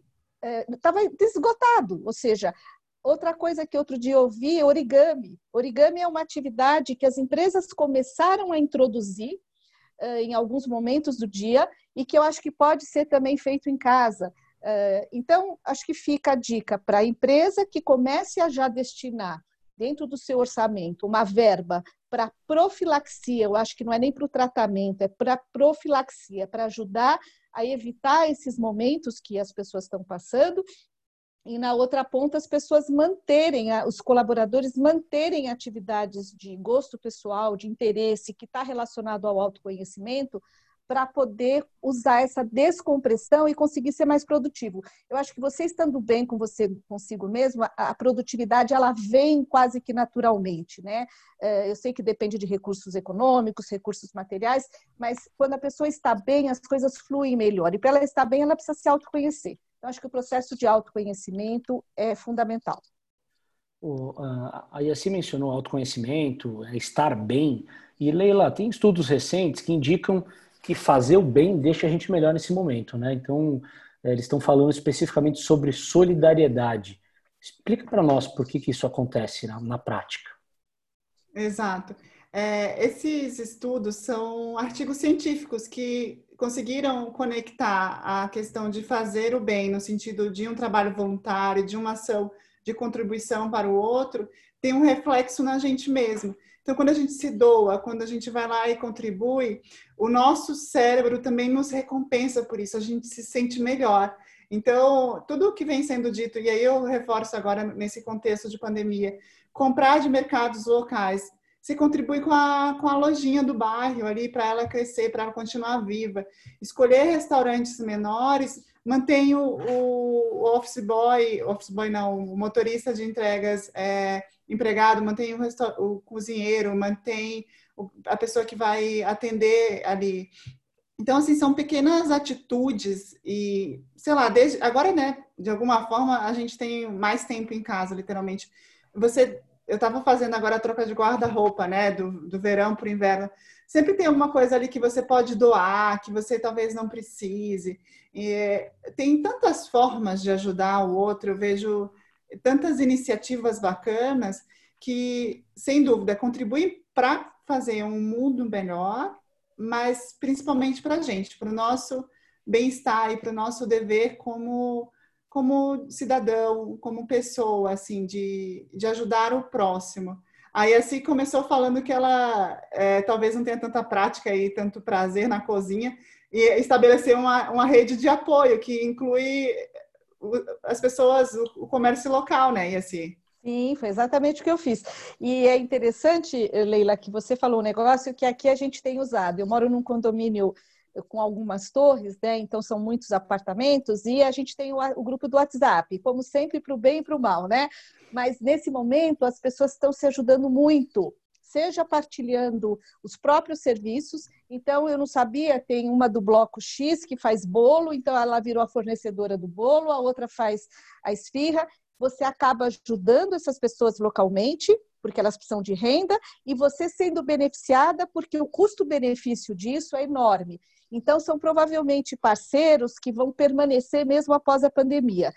estava é, esgotado. Ou seja, outra coisa que outro dia eu vi é origami. Origami é uma atividade que as empresas começaram a introduzir em alguns momentos do dia e que eu acho que pode ser também feito em casa. Então, acho que fica a dica para a empresa que comece a já destinar dentro do seu orçamento uma verba para profilaxia, eu acho que não é nem para o tratamento, é para profilaxia, para ajudar a evitar esses momentos que as pessoas estão passando e na outra ponta as pessoas manterem, os colaboradores manterem atividades de gosto pessoal, de interesse, que está relacionado ao autoconhecimento, para poder usar essa descompressão e conseguir ser mais produtivo. Eu acho que você estando bem com você consigo mesmo, a produtividade ela vem quase que naturalmente, né? É, eu sei que depende de recursos econômicos, recursos materiais, mas quando a pessoa está bem, as coisas fluem melhor. E para ela estar bem, ela precisa se autoconhecer. Então, acho que o processo de autoconhecimento é fundamental. O, a Yassi mencionou autoconhecimento, é estar bem. E Leila, tem estudos recentes que indicam que fazer o bem deixa a gente melhor nesse momento, né? Então, é, eles estão falando especificamente sobre solidariedade. Explica para nós por que, que isso acontece na, na prática. Exato. É, esses estudos são artigos científicos que conseguiram conectar a questão de fazer o bem no sentido de um trabalho voluntário, de uma ação de contribuição para o outro, tem um reflexo na gente mesmo. Então, quando a gente se doa, quando a gente vai lá e contribui, o nosso cérebro também nos recompensa por isso, a gente se sente melhor. Então, tudo o que vem sendo dito, e aí eu reforço agora nesse contexto de pandemia, comprar de mercados locais, você contribui com a, com a lojinha do bairro ali para ela crescer, para ela continuar viva. Escolher restaurantes menores, mantém o, o, office boy, office boy não, o motorista de entregas é, empregado, mantém o, o cozinheiro, mantém a pessoa que vai atender ali. Então, assim, são pequenas atitudes e, sei lá, desde agora, né, de alguma forma, a gente tem mais tempo em casa, literalmente. Você eu estava fazendo agora a troca de guarda-roupa, né, do, do verão para o inverno. Sempre tem alguma coisa ali que você pode doar, que você talvez não precise. E tem tantas formas de ajudar o outro, eu vejo tantas iniciativas bacanas que, sem dúvida, contribuem para fazer um mundo melhor, mas principalmente para a gente, para o nosso bem-estar e para o nosso dever como como cidadão, como pessoa, assim, de, de ajudar o próximo. Aí assim começou falando que ela é, talvez não tenha tanta prática e tanto prazer na cozinha e estabeleceu uma, uma rede de apoio que inclui as pessoas, o, comércio local, né? E assim. Sim, foi exatamente o que eu fiz. E é interessante, Leila, que você falou um negócio que aqui a gente tem usado. Eu moro num condomínio com algumas torres, né? Então são muitos apartamentos e a gente tem o, o grupo do WhatsApp, como sempre para o bem e para o mal, né? Mas nesse momento as pessoas estão se ajudando muito, seja partilhando os próprios serviços. Então eu não sabia, tem uma do bloco X que faz bolo, então ela virou a fornecedora do bolo, a outra faz a esfirra. Você acaba ajudando essas pessoas localmente porque elas precisam de renda, e você sendo beneficiada, porque o custo-benefício disso é enorme. Então, são provavelmente parceiros que vão permanecer mesmo após a pandemia.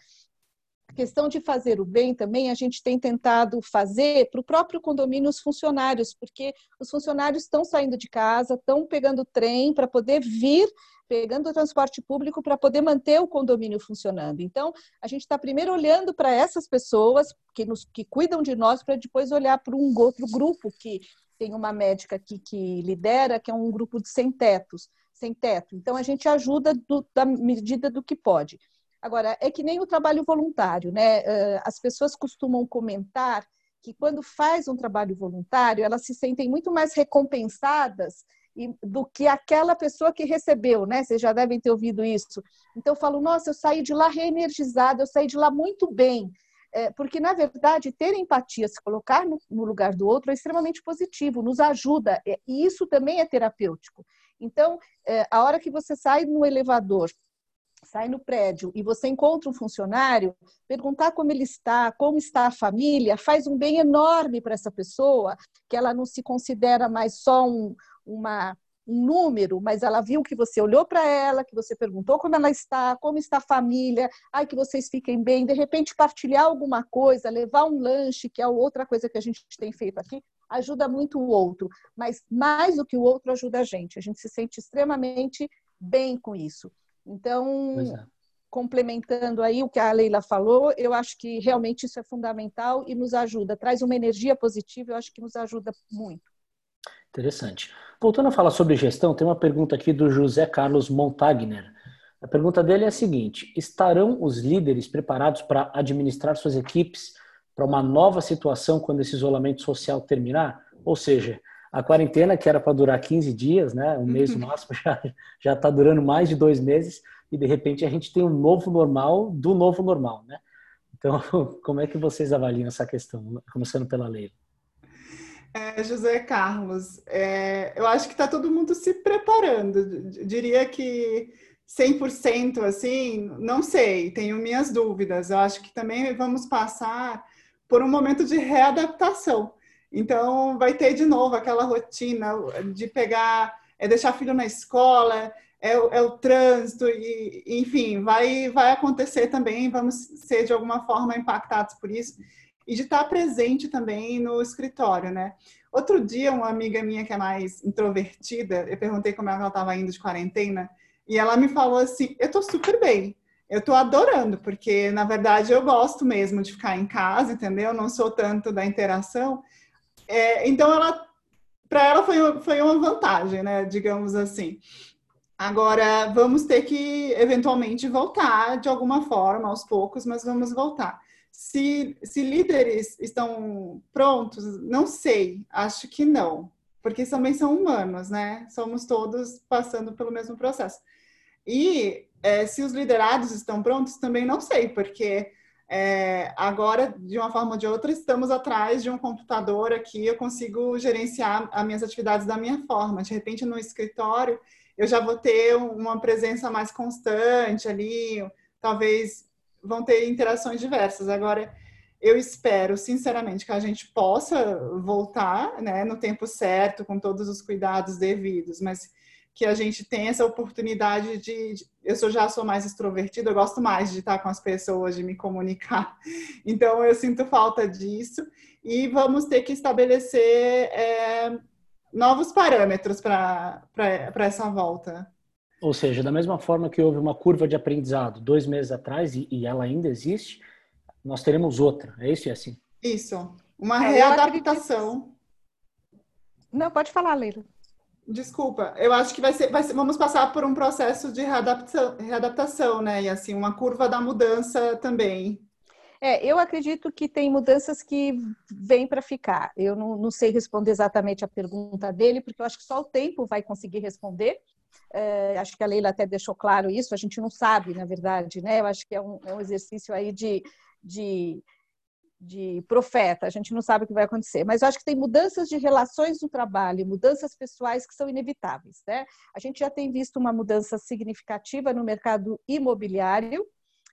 A questão de fazer o bem também a gente tem tentado fazer para o próprio condomínio os funcionários, porque os funcionários estão saindo de casa, estão pegando trem para poder vir, pegando o transporte público para poder manter o condomínio funcionando. Então, a gente está primeiro olhando para essas pessoas que, nos, que cuidam de nós, para depois olhar para um outro grupo que tem uma médica aqui que lidera, que é um grupo de sem tetos, sem teto. Então, a gente ajuda do, da medida do que pode. Agora, é que nem o trabalho voluntário, né? As pessoas costumam comentar que quando faz um trabalho voluntário, elas se sentem muito mais recompensadas do que aquela pessoa que recebeu, né? Vocês já devem ter ouvido isso. Então, eu falo, nossa, eu saí de lá reenergizada, eu saí de lá muito bem. É, porque, na verdade, ter empatia, se colocar no, no, lugar do outro é extremamente positivo, nos ajuda, é, e isso também é terapêutico. Então, é, a hora que você sai no elevador sai no prédio e você encontra um funcionário, perguntar como ele está, como está a família, faz um bem enorme para essa pessoa, que ela não se considera mais só um, uma, um número, mas ela viu que você olhou para ela, que você perguntou como ela está, como está a família, ai, que vocês fiquem bem, de repente partilhar alguma coisa, levar um lanche, que é outra coisa que a gente tem feito aqui, ajuda muito o outro, mas mais do que o outro ajuda a gente, a gente se sente extremamente bem com isso. Então, é. complementando aí o que a Leila falou, eu acho que realmente isso é fundamental e nos ajuda, traz uma energia positiva, eu acho que nos ajuda muito. Interessante. Voltando a falar sobre gestão, tem uma pergunta aqui do José Carlos Montagner. A pergunta dele é a seguinte: estarão os líderes preparados para administrar suas equipes para uma nova situação quando esse isolamento social terminar? Ou seja, a quarentena, que era para durar 15 dias, né, um mês no máximo, [LAUGHS] já está durando mais de dois meses, e de repente a gente tem um novo normal do novo normal. Né? Então, [LAUGHS] como é que vocês avaliam essa questão, começando pela lei? É, José Carlos, é, eu acho que está todo mundo se preparando. Diria que 100% assim, não sei, tenho minhas dúvidas. Eu acho que também vamos passar por um momento de readaptação. Então, vai ter de novo aquela rotina de pegar, é deixar filho na escola, é, é o trânsito, e, enfim, vai, vai acontecer também, vamos ser de alguma forma impactados por isso, e de estar presente também no escritório, né? Outro dia, uma amiga minha que é mais introvertida, eu perguntei como ela estava indo de quarentena, e ela me falou assim: eu tô super bem, eu tô adorando, porque na verdade eu gosto mesmo de ficar em casa, entendeu? Não sou tanto da interação. É, então, ela, para ela foi, foi uma vantagem, né? Digamos assim. Agora, vamos ter que eventualmente voltar de alguma forma, aos poucos, mas vamos voltar. Se, se líderes estão prontos, não sei, acho que não, porque também são humanos, né? Somos todos passando pelo mesmo processo. E é, se os liderados estão prontos, também não sei, porque é, agora, de uma forma ou de outra, estamos atrás de um computador aqui, eu consigo gerenciar as minhas atividades da minha forma. De repente, no escritório, eu já vou ter uma presença mais constante ali, talvez vão ter interações diversas. Agora, eu espero, sinceramente, que a gente possa voltar né, no tempo certo, com todos os cuidados devidos, mas que a gente tem essa oportunidade de, eu sou, já sou mais extrovertida, eu gosto mais de estar com as pessoas, de me comunicar. [LAUGHS] Então eu sinto falta disso e vamos ter que estabelecer é, novos parâmetros para essa volta. Ou seja, da mesma forma que houve uma curva de aprendizado dois meses atrás e, e ela ainda existe, nós teremos outra. É isso e assim? Isso. Uma é, readaptação. Não, pode falar, Leila. Desculpa, eu acho que vai ser, vai ser, vamos passar por um processo de readaptação, readaptação, né? E assim, uma curva da mudança também. É, eu acredito que tem mudanças que vêm para ficar. Eu não, não, sei responder exatamente a pergunta dele, porque eu acho que só o tempo vai conseguir responder. É, acho que a Leila até deixou claro isso, a gente não sabe, na verdade, né? Eu acho que é um, é um exercício aí de, de de profeta, a gente não sabe o que vai acontecer, mas eu acho que tem mudanças de relações no trabalho, mudanças pessoais que são inevitáveis. Né? A gente já tem visto uma mudança significativa no mercado imobiliário,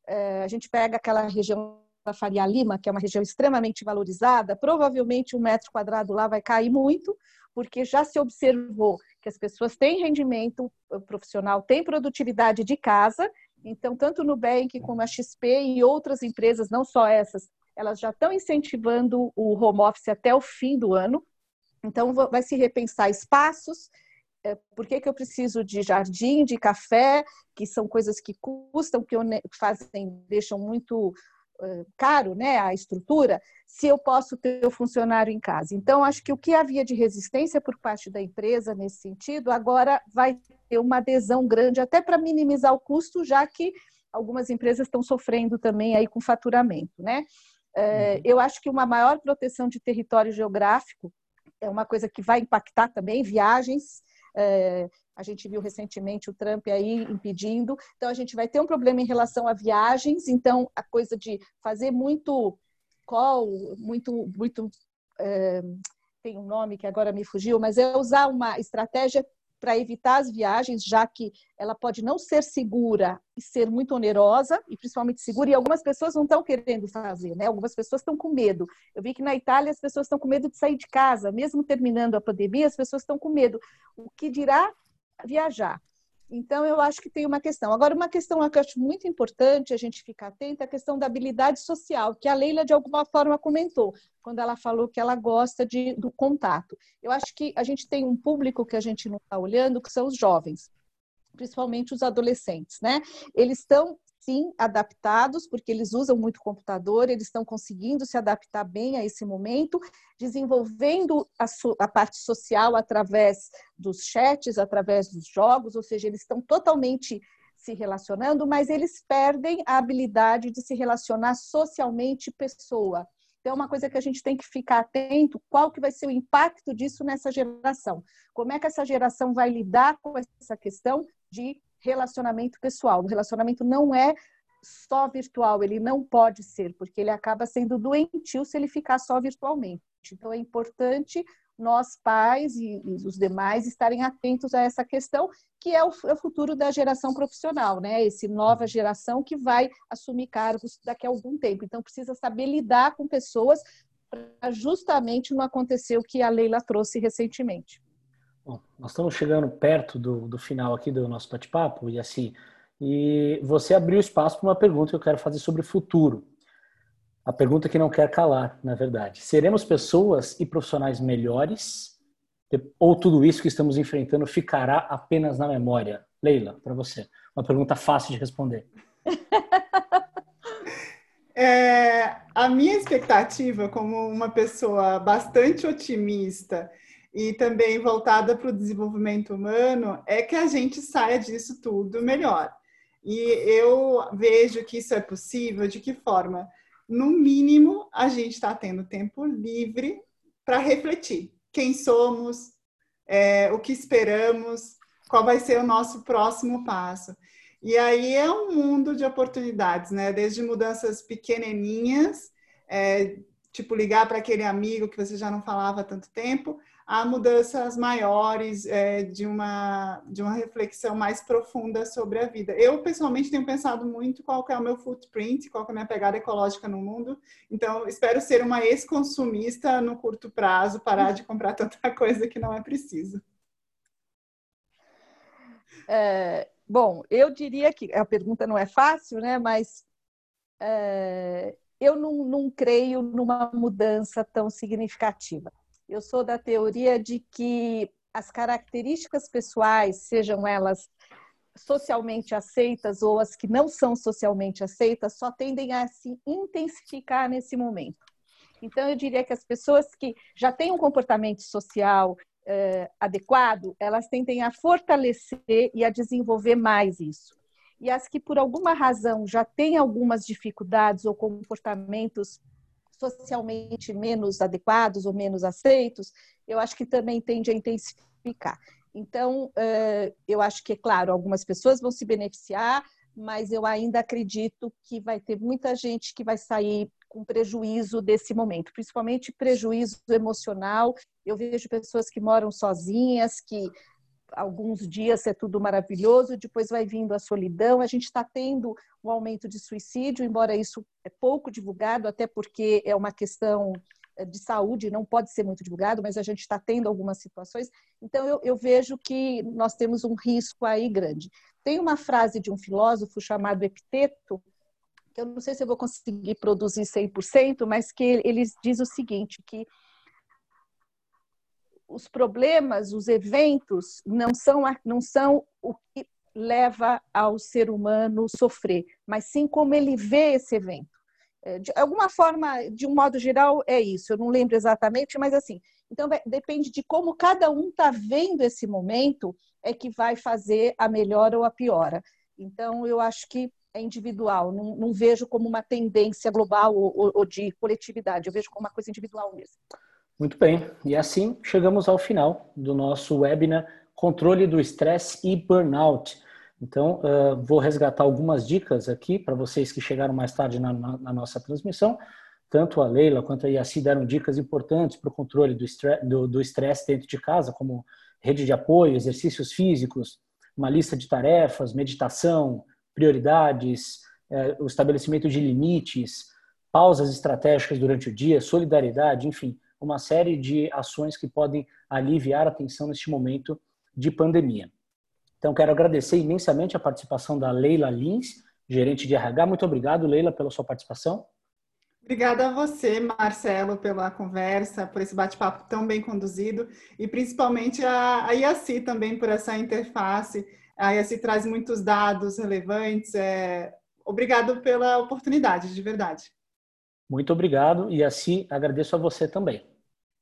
é, a gente pega aquela região da Faria Lima, que é uma região extremamente valorizada, provavelmente um metro quadrado lá vai cair muito, porque já se observou que as pessoas têm rendimento profissional, têm produtividade de casa, Então, tanto o Nubank como a XP e outras empresas, não só essas, elas já estão incentivando o home office até o fim do ano. Então, vai se repensar espaços, é, por que, que eu preciso de jardim, de café, que são coisas que custam, que fazem, deixam muito caro né, a estrutura, se eu posso ter o funcionário em casa. Então, acho que o que havia de resistência por parte da empresa nesse sentido, agora vai ter uma adesão grande, até para minimizar o custo, já que algumas empresas estão sofrendo também aí com faturamento. Né? Uh, eu acho que uma maior proteção de território geográfico é uma coisa que vai impactar também viagens, é, a gente viu recentemente o Trump aí impedindo. Então, a gente vai ter um problema em relação a viagens. Então, a coisa de fazer muito call, muito, muito é, tem um nome que agora me fugiu, mas é usar uma estratégia para evitar as viagens, já que ela pode não ser segura e ser muito onerosa, e principalmente segura, e algumas pessoas não estão querendo fazer, né? Algumas pessoas estão com medo. Eu vi que na Itália as pessoas estão com medo de sair de casa, mesmo terminando a pandemia, as pessoas estão com medo. O que dirá viajar? Então, eu acho que tem uma questão. Agora, uma questão que eu acho muito importante a gente ficar atento é a questão da habilidade social, que a Leila, de alguma forma, comentou, quando ela falou que ela gosta de, do contato. Eu acho que a gente tem um público que a gente não está olhando, que são os jovens, principalmente os adolescentes, né? Eles estão sim adaptados, porque eles usam muito computador, eles estão conseguindo se adaptar bem a esse momento, desenvolvendo a, a, parte social através dos chats, através dos jogos, ou seja, eles estão totalmente se relacionando, mas eles perdem a habilidade de se relacionar socialmente pessoa. Então, é uma coisa que a gente tem que ficar atento, qual que vai ser o impacto disso nessa geração. Como é que essa geração vai lidar com essa questão de relacionamento pessoal. O relacionamento não é só virtual, ele não pode ser, porque ele acaba sendo doentio se ele ficar só virtualmente. Então é importante nós pais e, os demais estarem atentos a essa questão, que é o, é o, futuro da geração profissional, né? Esse nova geração que vai assumir cargos daqui a algum tempo. Então precisa saber lidar com pessoas para justamente não acontecer o que a Leila trouxe recentemente. Bom, nós estamos chegando perto do, do final aqui do nosso bate-papo, e assim, e você abriu espaço para uma pergunta que eu quero fazer sobre o futuro. A pergunta que não quer calar, na verdade. Seremos pessoas e profissionais melhores? Ou tudo isso que estamos enfrentando ficará apenas na memória? Leila, para você. Uma pergunta fácil de responder. [LAUGHS] É, a minha expectativa, como uma pessoa bastante otimista e também voltada para o desenvolvimento humano, é que a gente saia disso tudo melhor. E eu vejo que isso é possível de que forma? No mínimo, a gente está tendo tempo livre para refletir quem somos, é, o que esperamos, qual vai ser o nosso próximo passo. E aí é um mundo de oportunidades, né? Desde mudanças pequenininhas, é, tipo ligar para aquele amigo que você já não falava há tanto tempo, a mudanças maiores, é, de, uma, de uma reflexão mais profunda sobre a vida. Eu, pessoalmente, tenho pensado muito qual é o meu footprint, qual é a minha pegada ecológica no mundo. Então, espero ser uma ex-consumista no curto prazo, parar de comprar [LAUGHS] tanta coisa que não é preciso. É, bom, eu diria que a pergunta não é fácil, né? Mas é, eu não, não creio numa mudança tão significativa. Eu sou da teoria de que as características pessoais, sejam elas socialmente aceitas ou as que não são socialmente aceitas, só tendem a se intensificar nesse momento. Então, eu diria que as pessoas que já têm um comportamento social eh, adequado, elas tendem a fortalecer e a desenvolver mais isso. E as que, por alguma razão, já têm algumas dificuldades ou comportamentos socialmente menos adequados ou menos aceitos, eu acho que também tende a intensificar. Então, eu acho que, é claro, algumas pessoas vão se beneficiar, mas eu ainda acredito que vai ter muita gente que vai sair com prejuízo desse momento, principalmente prejuízo emocional. Eu vejo pessoas que moram sozinhas, que alguns dias é tudo maravilhoso, depois vai vindo a solidão. A gente está tendo um aumento de suicídio, embora isso é pouco divulgado, até porque é uma questão de saúde, não pode ser muito divulgado, mas a gente está tendo algumas situações. Então, eu, eu vejo que nós temos um risco aí grande. Tem uma frase de um filósofo chamado Epiteto, que eu não sei se eu vou conseguir produzir 100%, mas que ele diz o seguinte, que os problemas, os eventos não são, não são o que leva ao ser humano sofrer, mas sim como ele vê esse evento. É, de alguma forma, de um modo geral, é isso. Eu não lembro exatamente, mas assim. Então, depende de como cada um está vendo esse momento, é que vai fazer a melhora ou a piora. Então, eu acho que é individual, não, não vejo como uma tendência global ou, ou, de coletividade, eu vejo como uma coisa individual mesmo. Muito bem, e assim chegamos ao final do nosso webinar Controle do Estresse e Burnout. Então, uh, vou resgatar algumas dicas aqui para vocês que chegaram mais tarde na, na, na, nossa transmissão. Tanto a Leila quanto a Yassi deram dicas importantes para o controle do estresse, do, do dentro de casa, como rede de apoio, exercícios físicos, uma lista de tarefas, meditação, prioridades, uh, o estabelecimento de limites, pausas estratégicas durante o dia, solidariedade, enfim, uma série de ações que podem aliviar a tensão neste momento de pandemia. Então, quero agradecer imensamente a participação da Leila Lins, gerente de RH. Muito obrigado, Leila, pela sua participação. Obrigada a você, Marcelo, pela conversa, por esse bate-papo tão bem conduzido e principalmente a, a IACI também por essa interface. A IACI traz muitos dados relevantes. É... Obrigado pela oportunidade, de verdade. Muito obrigado e assim agradeço a você também.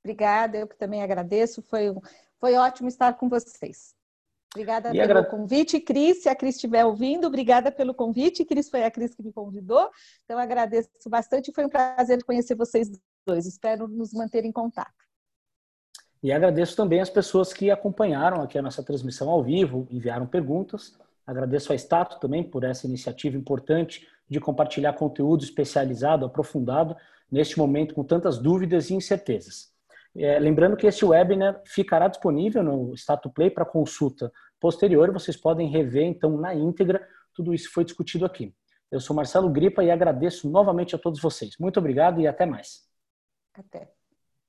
Obrigada, eu que também agradeço. Foi, foi ótimo estar com vocês. Obrigada e pelo agra... convite, Cris. Se a Cris estiver ouvindo, obrigada pelo convite. Cris foi a Cris que me convidou. Então, agradeço bastante. Foi um prazer conhecer vocês dois. Espero nos manter em contato. E agradeço também as pessoas que acompanharam aqui a nossa transmissão ao vivo, enviaram perguntas. Agradeço a Stato também por essa iniciativa importante de compartilhar conteúdo especializado, aprofundado, neste momento com tantas dúvidas e incertezas. É, lembrando que esse webinar ficará disponível no Status Play para consulta posterior. Vocês podem rever, então, na íntegra, tudo isso foi discutido aqui. Eu sou Marcelo Gripa e agradeço novamente a todos vocês. Muito obrigado e até mais. Até.